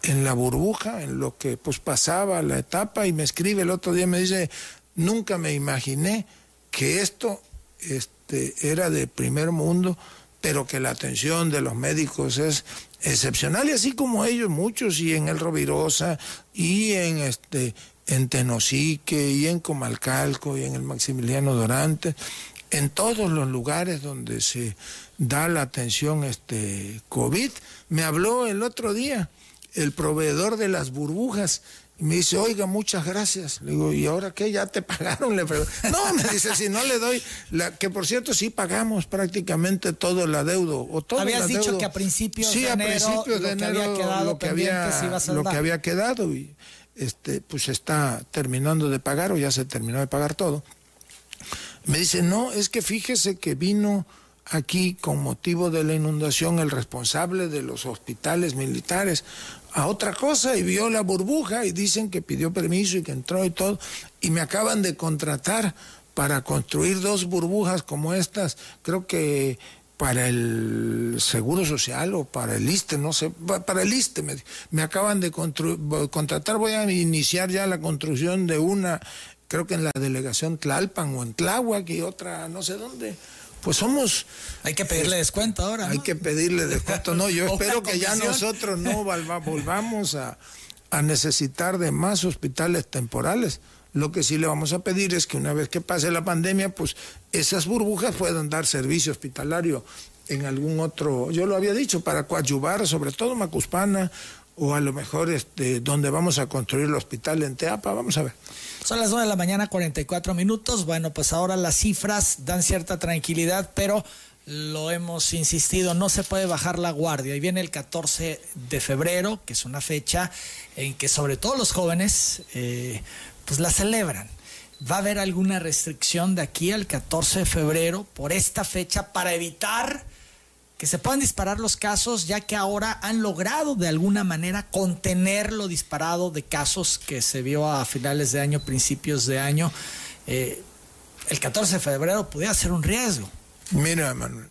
en la burbuja, en lo que pues pasaba la etapa y me escribe el otro día, me dice, nunca me imaginé que esto este, era de primer mundo, pero que la atención de los médicos es excepcional y así como ellos muchos y en el Rovirosa y en este en Tenosique y en Comalcalco y en el Maximiliano Dorante, en todos los lugares donde se da la atención este COVID. Me habló el otro día el proveedor de las burbujas, Y me dice, oiga, muchas gracias. Le digo, ¿y ahora qué? ¿Ya te pagaron? Le pregunto. No, me dice, si no le doy, la, que por cierto sí pagamos prácticamente todo el adeudo. O todo Habías dicho que a principios sí, de enero, a principios de lo que enero había quedado lo, que había, lo que había quedado y este, pues está terminando de pagar o ya se terminó de pagar todo. Me dice, no, es que fíjese que vino aquí con motivo de la inundación el responsable de los hospitales militares a otra cosa y vio la burbuja y dicen que pidió permiso y que entró y todo. Y me acaban de contratar para construir dos burbujas como estas, creo que para el Seguro Social o para el ISTE, no sé, pa- para el ISTE me, me acaban de contratar, voy a iniciar ya la construcción de una, creo que en la delegación Tlalpan o en Tláhuac y otra no sé dónde. Pues somos Hay que pedirle descuento ahora. hay ¿no? que pedirle descuento. No, yo espero que ya nosotros no volvamos a, a necesitar de más hospitales temporales. Lo que sí le vamos a pedir es que una vez que pase la pandemia, pues esas burbujas puedan dar servicio hospitalario en algún otro, yo lo había dicho, para coadyuvar, sobre todo Macuspana, o a lo mejor este, donde vamos a construir el hospital en Teapa, vamos a ver. Son las 9 de la mañana, 44 minutos. Bueno, pues ahora las cifras dan cierta tranquilidad, pero lo hemos insistido, no se puede bajar la guardia. Y viene el 14 de febrero, que es una fecha en que sobre todo los jóvenes, eh, pues la celebran. ¿Va a haber alguna restricción de aquí al 14 de febrero por esta fecha para evitar que se puedan disparar los casos, ya que ahora han logrado de alguna manera contener lo disparado de casos que se vio a finales de año, principios de año. Eh, el 14 de febrero pudiera ser un riesgo. Mira, Manuel,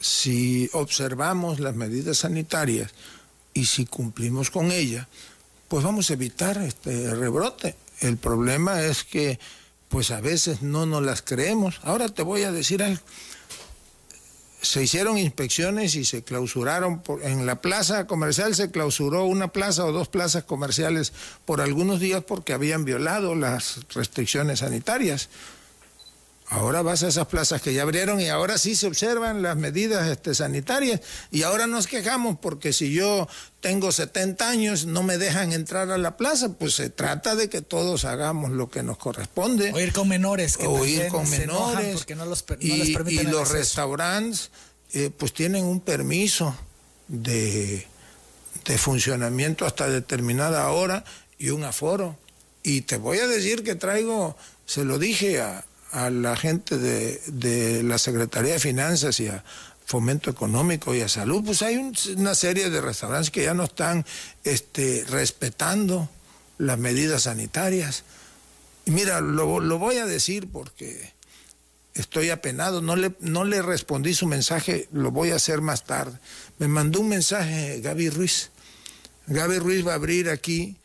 si observamos las medidas sanitarias y si cumplimos con ellas, pues vamos a evitar este rebrote. El problema es que, pues a veces no nos las creemos. Ahora te voy a decir algo. Se hicieron inspecciones y se clausuraron por- en la plaza comercial se clausuró una plaza o dos plazas comerciales por algunos días porque habían violado las restricciones sanitarias. Ahora vas a esas plazas que ya abrieron y ahora sí se observan las medidas este, sanitarias y ahora nos quejamos porque si yo tengo 70 años no me dejan entrar a la plaza, pues se trata de que todos hagamos lo que nos corresponde. O ir con menores que O ir con menores. porque no, los, no y, les y permiten el los restaurantes eh, pues tienen un permiso de, de funcionamiento hasta determinada hora y un aforo. Y te voy a decir que traigo, se lo dije a, a la gente de, de la Secretaría de Finanzas y a Fomento Económico y a Salud, pues hay un- una serie de restaurantes que ya no están este, respetando las medidas sanitarias. Y mira, lo, lo voy a decir porque estoy apenado, no le, no le respondí su mensaje, lo voy a hacer más tarde. Me mandó un mensaje Gaby Ruiz. Gaby Ruiz va a abrir aquí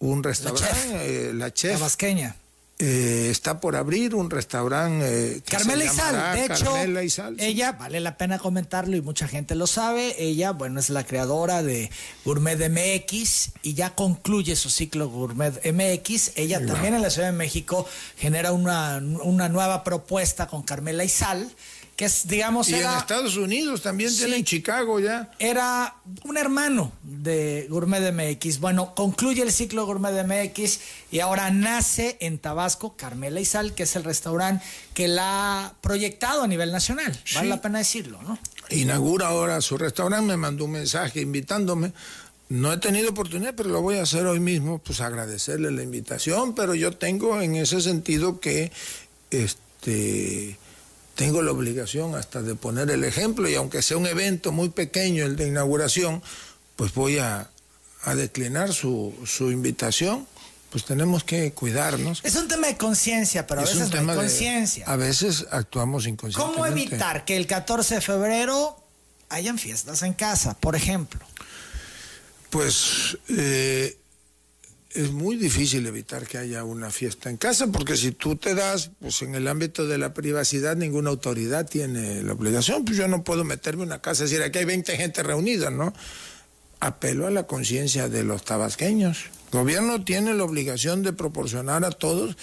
un restaurante, eh, la chef. Tabasqueña. Eh, está por abrir un restaurante. eh, que Carmela Izal, llamará de hecho, Carmela Izal, sí. ella, vale la pena comentarlo y mucha gente lo sabe, ella, bueno, es la creadora de Gourmet MX y ya concluye su ciclo Gourmet MX. Ella también en la Ciudad de México genera una, una nueva propuesta con Carmela Izal, que es, digamos, Y en Estados Unidos también Sí. tienen Chicago ya. era un hermano de Gourmet MX. Bueno, concluye el ciclo Gourmet MX y ahora nace en Tabasco Carmela Izal, que es el restaurante que la ha proyectado a nivel nacional. Vale Sí. la pena decirlo, ¿no? inaugura ahora su restaurante, me mandó un mensaje invitándome. No he tenido oportunidad, pero lo voy a hacer hoy mismo, pues agradecerle la invitación, pero yo tengo en ese sentido que este tengo la obligación hasta de poner el ejemplo y aunque sea un evento muy pequeño el de inauguración, pues voy a, a declinar su, su invitación, pues tenemos que cuidarnos. Es un tema de conciencia, pero a Es veces no hay conciencia. A veces actuamos inconscientemente. ¿Cómo evitar que el 14 de febrero hayan fiestas en casa, por ejemplo? Pues eh, es muy difícil evitar que haya una fiesta en casa, porque si tú te das, pues en el ámbito de la privacidad, ninguna autoridad tiene la obligación. Pues yo no puedo meterme en una casa y decir, aquí hay 20 gente reunida, ¿no? Apelo a la conciencia de los tabasqueños. El gobierno tiene la obligación de proporcionar a todos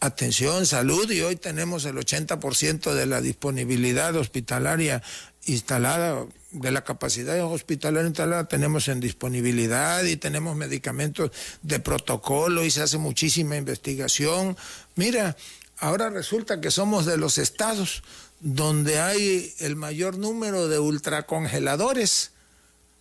atención, salud, y hoy tenemos el 80% de la disponibilidad hospitalaria instalada, de la capacidad hospitalaria instalada, tenemos en disponibilidad y tenemos medicamentos de protocolo y se hace muchísima investigación. Mira, ahora resulta que somos de los estados donde hay el mayor número de ultracongeladores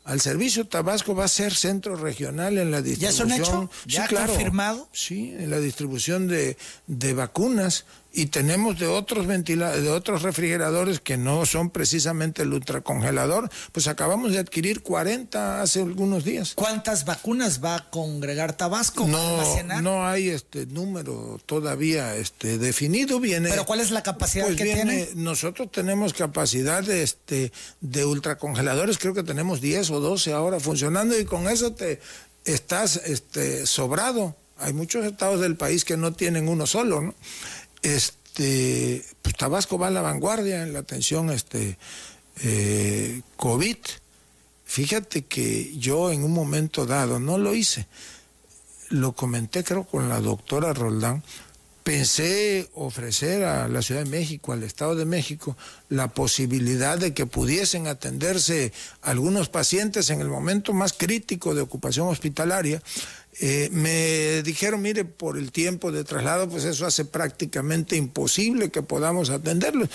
al servicio Tabasco va a ser centro regional en la distribución. ¿Ya son hecho? ¿Ya sí, claro, confirmado? Sí, en la distribución de, de vacunas y tenemos de otros de otros refrigeradores que no son precisamente el ultracongelador, pues acabamos de adquirir 40 hace algunos días. ¿Cuántas vacunas va a congregar Tabasco? No, no hay este número todavía este definido, viene Pero ¿cuál es la capacidad pues que viene, tiene? Nosotros tenemos capacidad de este de ultracongeladores, creo que tenemos 10 o 12 ahora funcionando y con eso te estás este sobrado. Hay muchos estados del país que no tienen uno solo, ¿no? Este, pues Tabasco va a la vanguardia en la atención este, eh, COVID. Fíjate que yo en un momento dado, no lo hice, lo comenté creo con la doctora Roldán, pensé ofrecer a la Ciudad de México, al Estado de México, la posibilidad de que pudiesen atenderse algunos pacientes en el momento más crítico de ocupación hospitalaria. Eh, me dijeron, mire, por el tiempo de traslado, pues eso hace prácticamente imposible que podamos atenderlos.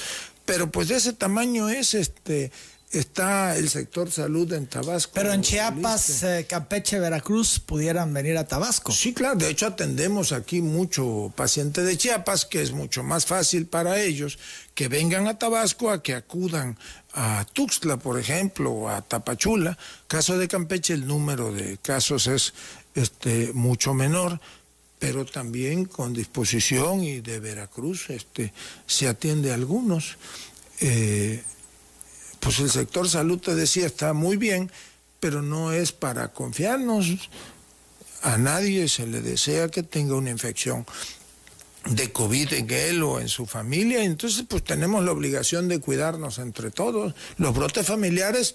Pero pues de ese tamaño es este está el sector salud en Tabasco. Pero en Chiapas, eh, Campeche, Veracruz pudieran venir a Tabasco. Sí, claro, de hecho atendemos aquí mucho paciente de Chiapas, que es mucho más fácil para ellos que vengan a Tabasco a que acudan a Tuxtla, por ejemplo, o a Tapachula. Caso de Campeche, el número de casos es este, mucho menor pero también con disposición y de Veracruz este, se atiende a algunos. Eh, pues el sector salud, te decía, está muy bien, pero no es para confiarnos. A nadie se le desea que tenga una infección de COVID en él o en su familia, entonces pues tenemos la obligación de cuidarnos entre todos. Los brotes familiares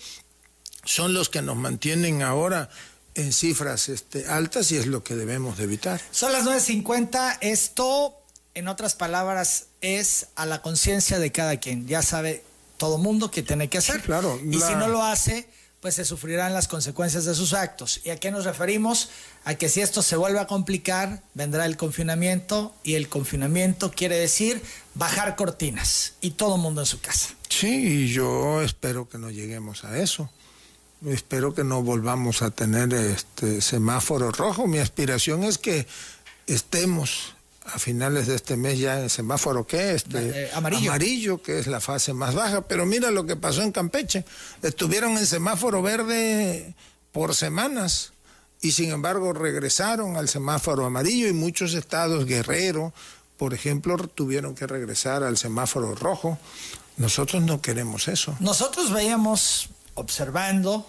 son los que nos mantienen ahora en cifras este, altas y es lo que debemos de evitar. Son las 9.50, esto, en otras palabras, es a la conciencia de cada quien. Ya sabe todo mundo que tiene que hacer. Sí, claro. Y La- si no lo hace, pues se sufrirán las consecuencias de sus actos. ¿Y a qué nos referimos? A que si esto se vuelve a complicar, vendrá el confinamiento y el confinamiento quiere decir bajar cortinas y todo mundo en su casa. Sí, y yo espero que no lleguemos a eso. Espero que no volvamos a tener este semáforo rojo. Mi aspiración es que estemos a finales de este mes ya en semáforo ¿qué? Este, Eh, amarillo. amarillo, que es la fase más baja. Pero mira lo que pasó en Campeche. Estuvieron en semáforo verde por semanas y sin embargo regresaron al semáforo amarillo y muchos estados, Guerrero, por ejemplo, tuvieron que regresar al semáforo rojo. Nosotros no queremos eso. Nosotros veíamos observando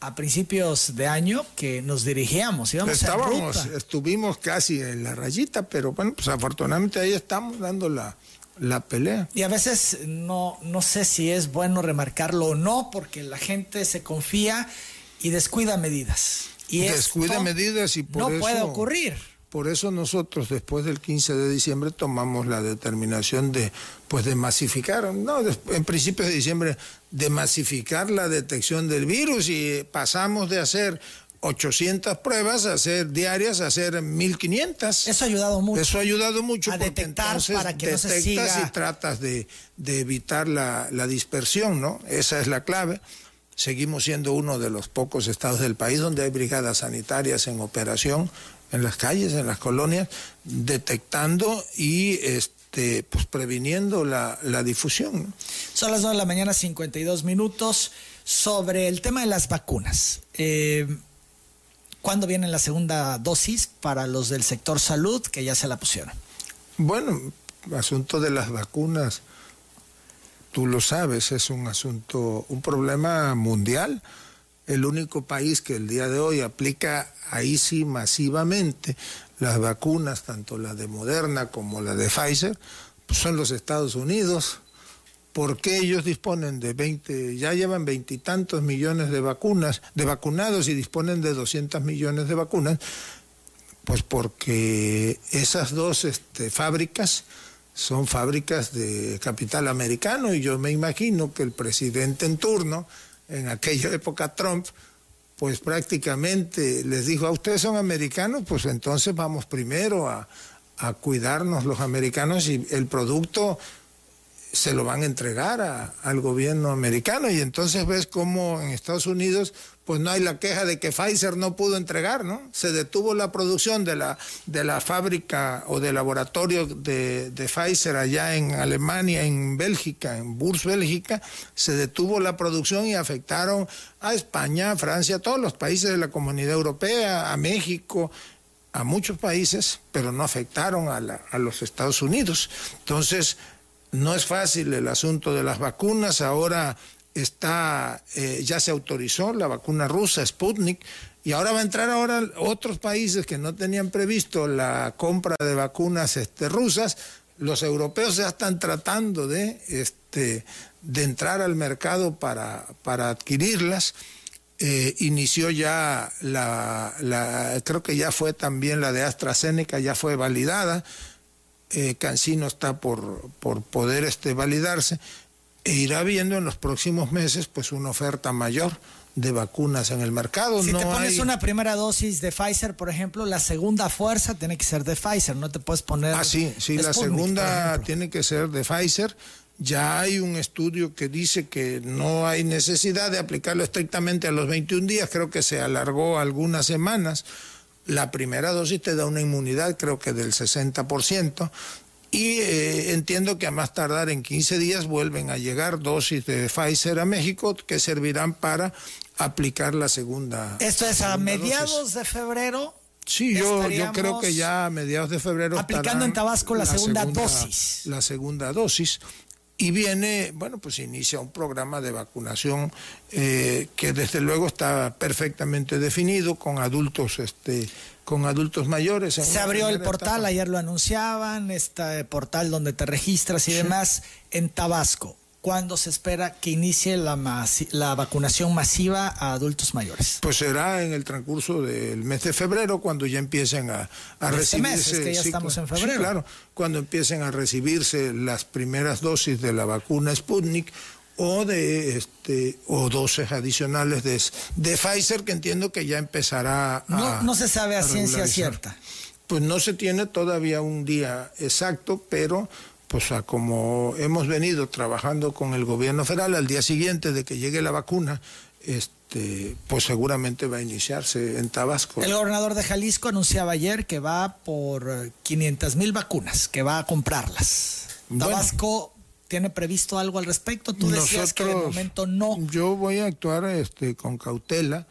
a principios de año que nos dirigíamos, íbamos en Estábamos, ruta. estuvimos casi en la rayita, pero bueno, pues afortunadamente ahí estamos dando la, la pelea. Y a veces no, no sé si es bueno remarcarlo o no, porque la gente se confía y descuida medidas. Y Descuida medidas y por no eso- puede ocurrir. Por eso nosotros después del 15 de diciembre tomamos la determinación de pues de masificar, no, en principios de diciembre de masificar la detección del virus y pasamos de hacer 800 pruebas a hacer diarias a hacer 1500. Eso ha ayudado mucho. Eso ha ayudado mucho A detectar para que no se siga- y tratas de, de evitar la, la dispersión, ¿no? Esa es la clave. Seguimos siendo uno de los pocos estados del país donde hay brigadas sanitarias en operación en las calles, en las colonias, detectando y este, pues previniendo la, la difusión. ¿no? Son las 9 de la mañana, 52 minutos. Sobre el tema de las vacunas. Eh, ¿Cuándo viene la segunda dosis para los del sector salud que ya se la pusieron? Bueno, asunto de las vacunas, tú lo sabes, es un asunto, un problema mundial. El único país que el día de hoy aplica ahí sí masivamente las vacunas, tanto la de Moderna como la de Pfizer, pues son los Estados Unidos, porque ellos disponen de 20, ya llevan veintitantos millones de vacunas, de vacunados y disponen de 200 millones de vacunas, pues porque esas dos este, fábricas son fábricas de capital americano y yo me imagino que el presidente en turno, en aquella época Trump, pues prácticamente les dijo, a ustedes son americanos, pues entonces vamos primero a, a cuidarnos los americanos y el producto se lo van a entregar al gobierno americano y entonces ves cómo en Estados Unidos pues no hay la queja de que Pfizer no pudo entregar, ¿no? Se detuvo la producción de la, de la fábrica o del laboratorio de, de Pfizer allá en Alemania, en Bélgica, en Burs, Bélgica, se detuvo la producción y afectaron a España, a Francia, a todos los países de la comunidad europea, a México, a muchos países, pero no afectaron a, la, a los Estados Unidos. Entonces, no es fácil el asunto de las vacunas. Ahora está, eh, ya se autorizó la vacuna rusa, Sputnik, y ahora va a entrar ahora otros países que no tenían previsto la compra de vacunas este, rusas. Los europeos ya están tratando de, este, de entrar al mercado para, para adquirirlas. Eh, inició ya la, creo que ya fue también la de AstraZeneca, ya fue validada eh, Cancino está por, por poder este, validarse e irá viendo en los próximos meses pues una oferta mayor de vacunas en el mercado. Si te pones una primera dosis de Pfizer, por ejemplo, la segunda fuerza tiene que ser de Pfizer, no te puedes poner. Ah, sí, sí, la segunda tiene que ser de Pfizer. Ya hay un estudio que dice que no hay necesidad de aplicarlo estrictamente a los 21 días, creo que se alargó algunas semanas la primera dosis te da una inmunidad creo que del 60%. Y eh, entiendo que a más tardar en 15 días vuelven a llegar dosis de Pfizer a México que servirán para aplicar la segunda. Esto es a mediados de febrero. Sí, yo, yo creo que ya a mediados de febrero. Aplicando en Tabasco la, segunda, dosis. La segunda dosis y viene, bueno, pues inicia un programa de vacunación eh, que desde luego está perfectamente definido con adultos, este, con adultos mayores. Se abrió el portal, ayer lo anunciaban, este portal donde te registras y demás en Tabasco. ¿Cuándo se espera que inicie la, la vacunación masiva a adultos mayores? Pues será en el transcurso del mes de febrero, cuando ya empiecen a, a este recibirse. que ya estamos en febrero. claro, cuando empiecen a recibirse las primeras dosis de la vacuna Sputnik o de este o dosis adicionales de, de Pfizer que entiendo que ya empezará a no, no se sabe a ciencia cierta pues no se tiene todavía un día exacto pero pues a como hemos venido trabajando con el gobierno federal, al día siguiente de que llegue la vacuna, este, pues seguramente va a iniciarse en Tabasco. El gobernador de Jalisco anunciaba ayer que va por 500 mil vacunas, que va a comprarlas. Tabasco tiene previsto algo al respecto. Tú decías que de momento no. Yo voy a actuar este, con cautela.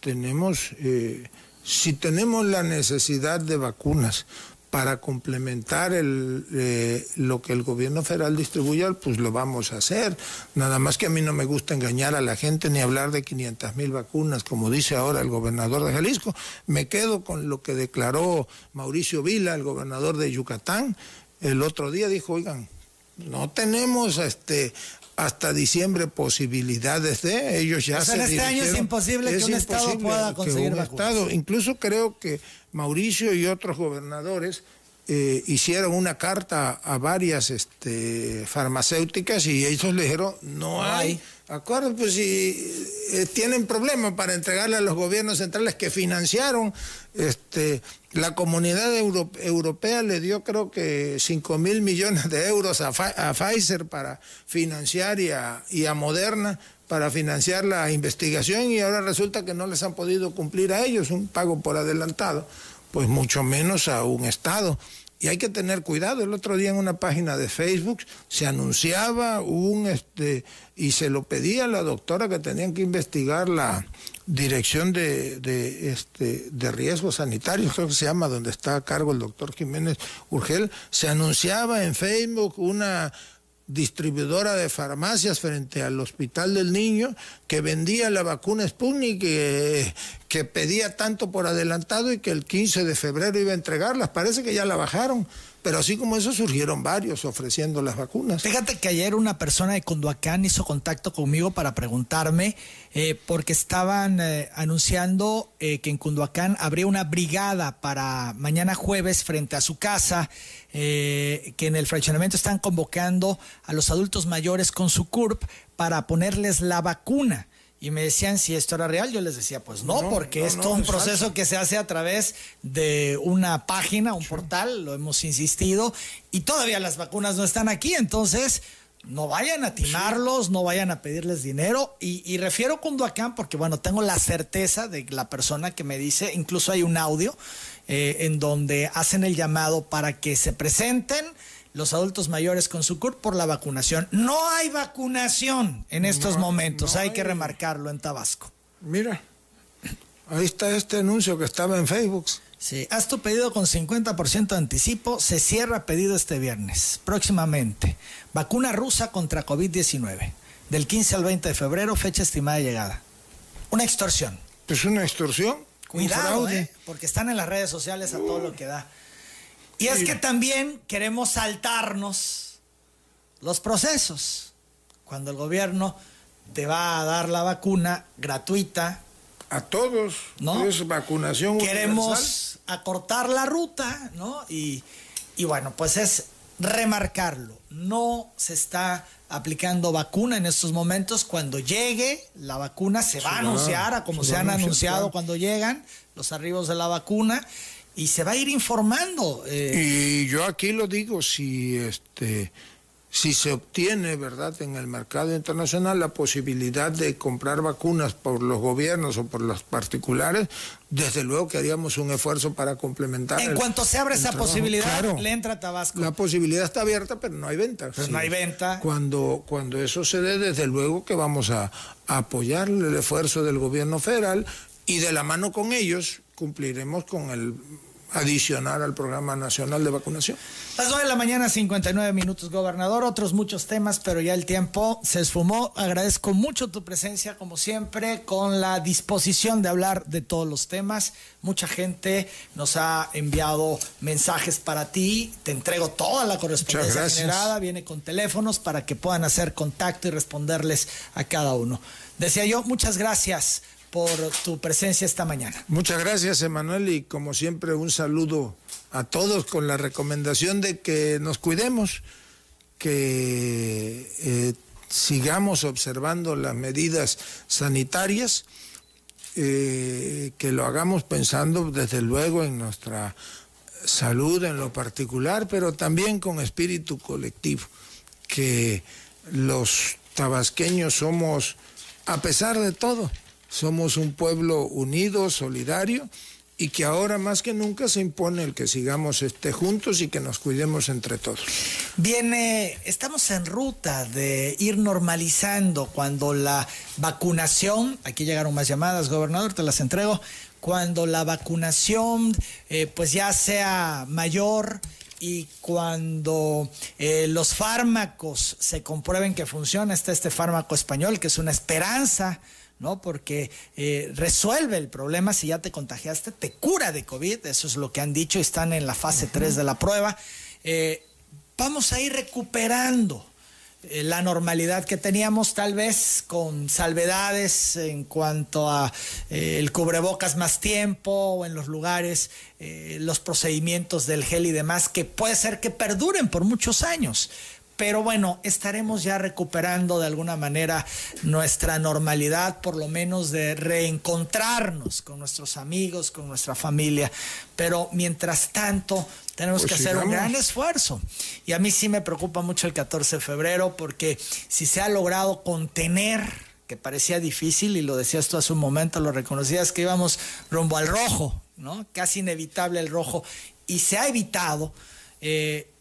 Tenemos, eh, si tenemos la necesidad de vacunas para complementar el, eh, lo que el gobierno federal distribuye, pues lo vamos a hacer. Nada más que a mí no me gusta engañar a la gente ni hablar de 500 mil vacunas, como dice ahora el gobernador de Jalisco. Me quedo con lo que declaró Mauricio Vila, el gobernador de Yucatán. El otro día dijo, oigan, no tenemos este hasta diciembre posibilidades de ellos ya se en este año es imposible que un estado pueda conseguir estado incluso creo que Mauricio y otros gobernadores eh, hicieron una carta a varias este, farmacéuticas y ellos le dijeron, no hay. Acuerdo, pues si eh, tienen problemas para entregarle a los gobiernos centrales que financiaron, este, la comunidad europea le dio creo que 5 mil millones de euros a, Pfizer para financiar y a, y a Moderna para financiar la investigación y ahora resulta que no les han podido cumplir a ellos un pago por adelantado, pues mucho menos a un Estado. Y hay que tener cuidado. El otro día en una página de Facebook se anunciaba un este y se lo pedía a la doctora que tenían que investigar la dirección de, de, este, de riesgos sanitarios, creo que se llama, donde está a cargo el doctor Jiménez Urgel, se anunciaba en Facebook una distribuidora de farmacias frente al Hospital del Niño que vendía la vacuna Sputnik que, pedía tanto por adelantado y que el 15 de febrero iba a entregarlas. Parece que ya la bajaron, Pero así como eso surgieron varios ofreciendo las vacunas. Fíjate que ayer una persona de Cunduacán hizo contacto conmigo para preguntarme, eh, porque estaban eh, anunciando eh, que en Cunduacán habría una brigada para mañana jueves frente a su casa, que en el fraccionamiento están convocando a los adultos mayores con su CURP para ponerles la vacuna y me decían si esto era real, yo les decía, pues no, porque es todo un proceso que se hace a través de una página, un portal, lo hemos insistido, y todavía las vacunas no están aquí, entonces no vayan a timarlos, no vayan a pedirles dinero, y, y refiero con Duacán porque, bueno, tengo la certeza de la persona que me dice, incluso hay un audio eh, en donde hacen el llamado para que se presenten, los adultos mayores con su CUR por la vacunación. No hay vacunación en estos momentos, hay, que remarcarlo en Tabasco. Mira, ahí está este anuncio que estaba en Facebook. Sí, haz tu pedido con 50% de anticipo, se cierra pedido este viernes, próximamente. Vacuna rusa contra COVID-19, del 15 al 20 de febrero, fecha estimada de llegada. Una extorsión. ¿Es una extorsión? Cuidado, ¿eh? porque están en las redes sociales a todo lo que da. Y es que también queremos saltarnos los procesos. Cuando el gobierno te va a dar la vacuna gratuita. A todos. ¿No? Es vacunación. Queremos acortar la ruta, ¿no? Y, y bueno, pues es remarcarlo. No se está aplicando vacuna en estos momentos. Cuando llegue la vacuna se va a anunciar, a como se, han anunciado cuando llegan los arribos de la vacuna y se va a ir informando. Eh. Y yo aquí lo digo, si este si se obtiene, ¿verdad?, en el mercado internacional la posibilidad de comprar vacunas por los gobiernos o por los particulares, desde luego que haríamos un esfuerzo para complementar. En cuanto se abre esa posibilidad, le entra Tabasco. La posibilidad está abierta, pero no hay venta. Pero no hay venta. Cuando, cuando eso se dé, desde luego que vamos a apoyar el esfuerzo del gobierno federal y de la mano con ellos cumpliremos con el adicional al Programa Nacional de Vacunación. Las 9 de la mañana, 59 minutos, gobernador. Otros muchos temas, pero ya el tiempo se esfumó. Agradezco mucho tu presencia, como siempre, con la disposición de hablar de todos los temas. Mucha gente nos ha enviado mensajes para ti. Te entrego toda la correspondencia generada. Viene con teléfonos para que puedan hacer contacto y responderles a cada uno. Decía yo, muchas gracias por tu presencia esta mañana. Muchas gracias, Emanuel, y como siempre un saludo a todos con la recomendación de que nos cuidemos, que eh, sigamos observando las medidas sanitarias, eh, que lo hagamos pensando desde luego en nuestra salud en lo particular, pero también con espíritu colectivo, que los tabasqueños somos, a pesar de todo, somos un pueblo unido, solidario y que ahora más que nunca se impone el que sigamos este, juntos y que nos cuidemos entre todos. Viene, estamos en ruta de ir normalizando cuando la vacunación, aquí llegaron más llamadas, gobernador, te las entrego, cuando la vacunación eh, pues ya sea mayor y cuando eh, los fármacos se comprueben que funciona, está este fármaco español que es una esperanza ¿no? Porque eh, resuelve el problema si ya te contagiaste, te cura de COVID, eso es lo que han dicho, están en la fase 3 de la prueba. Eh, vamos a ir recuperando eh, la normalidad que teníamos, tal vez con salvedades en cuanto a el cubrebocas más tiempo o en los lugares, los procedimientos del gel y demás, que puede ser que perduren por muchos años pero bueno, estaremos ya recuperando de alguna manera nuestra normalidad, por lo menos de reencontrarnos con nuestros amigos, con nuestra familia. Pero mientras tanto, tenemos pues que hacer un gran esfuerzo. Y a mí sí me preocupa mucho el 14 de febrero, porque si se ha logrado contener que parecía difícil, y lo decías tú hace un momento, lo reconocías, que íbamos rumbo al rojo, ¿no? Casi inevitable el rojo, y se ha evitado. Eh,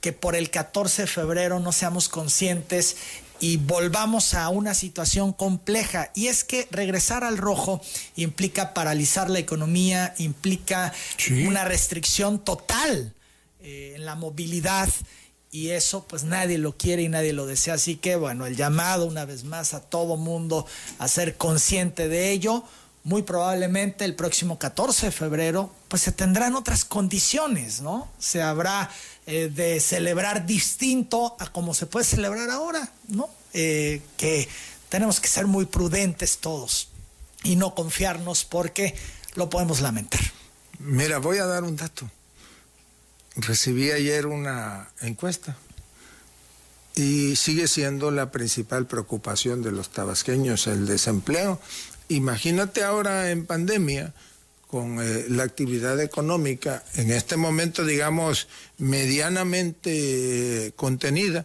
que por el 14 de febrero no seamos conscientes y volvamos a una situación compleja. Y es que regresar al rojo implica paralizar la economía, implica una restricción total eh, en la movilidad. Y eso pues nadie lo quiere y nadie lo desea. Así que bueno, el llamado una vez más a todo mundo a ser consciente de ello muy probablemente el próximo 14 de febrero, pues se tendrán otras condiciones, ¿no? Se habrá eh, de celebrar distinto a como se puede celebrar ahora, ¿no? Eh, que tenemos que ser muy prudentes todos y no confiarnos porque lo podemos lamentar. Mira, voy a dar un dato. Recibí ayer una encuesta y sigue siendo la principal preocupación de los tabasqueños el desempleo. Imagínate ahora en pandemia con eh, la actividad económica en este momento, digamos, medianamente contenida,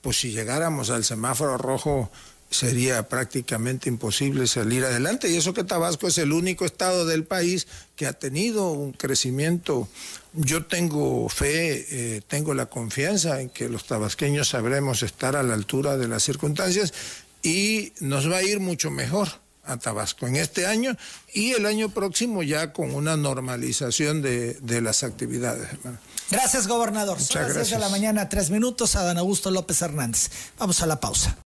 pues si llegáramos al semáforo rojo sería prácticamente imposible salir adelante. Y eso que Tabasco es el único estado del país que ha tenido un crecimiento. Yo tengo fe, eh, tengo la confianza en que los tabasqueños sabremos estar a la altura de las circunstancias y nos va a ir mucho mejor a Tabasco en este año y el año próximo ya con una normalización de, de las actividades. Gracias, gobernador. Muchas Son las 10 de la gracias. mañana, tres minutos. Adán Augusto López Hernández. Vamos a la pausa.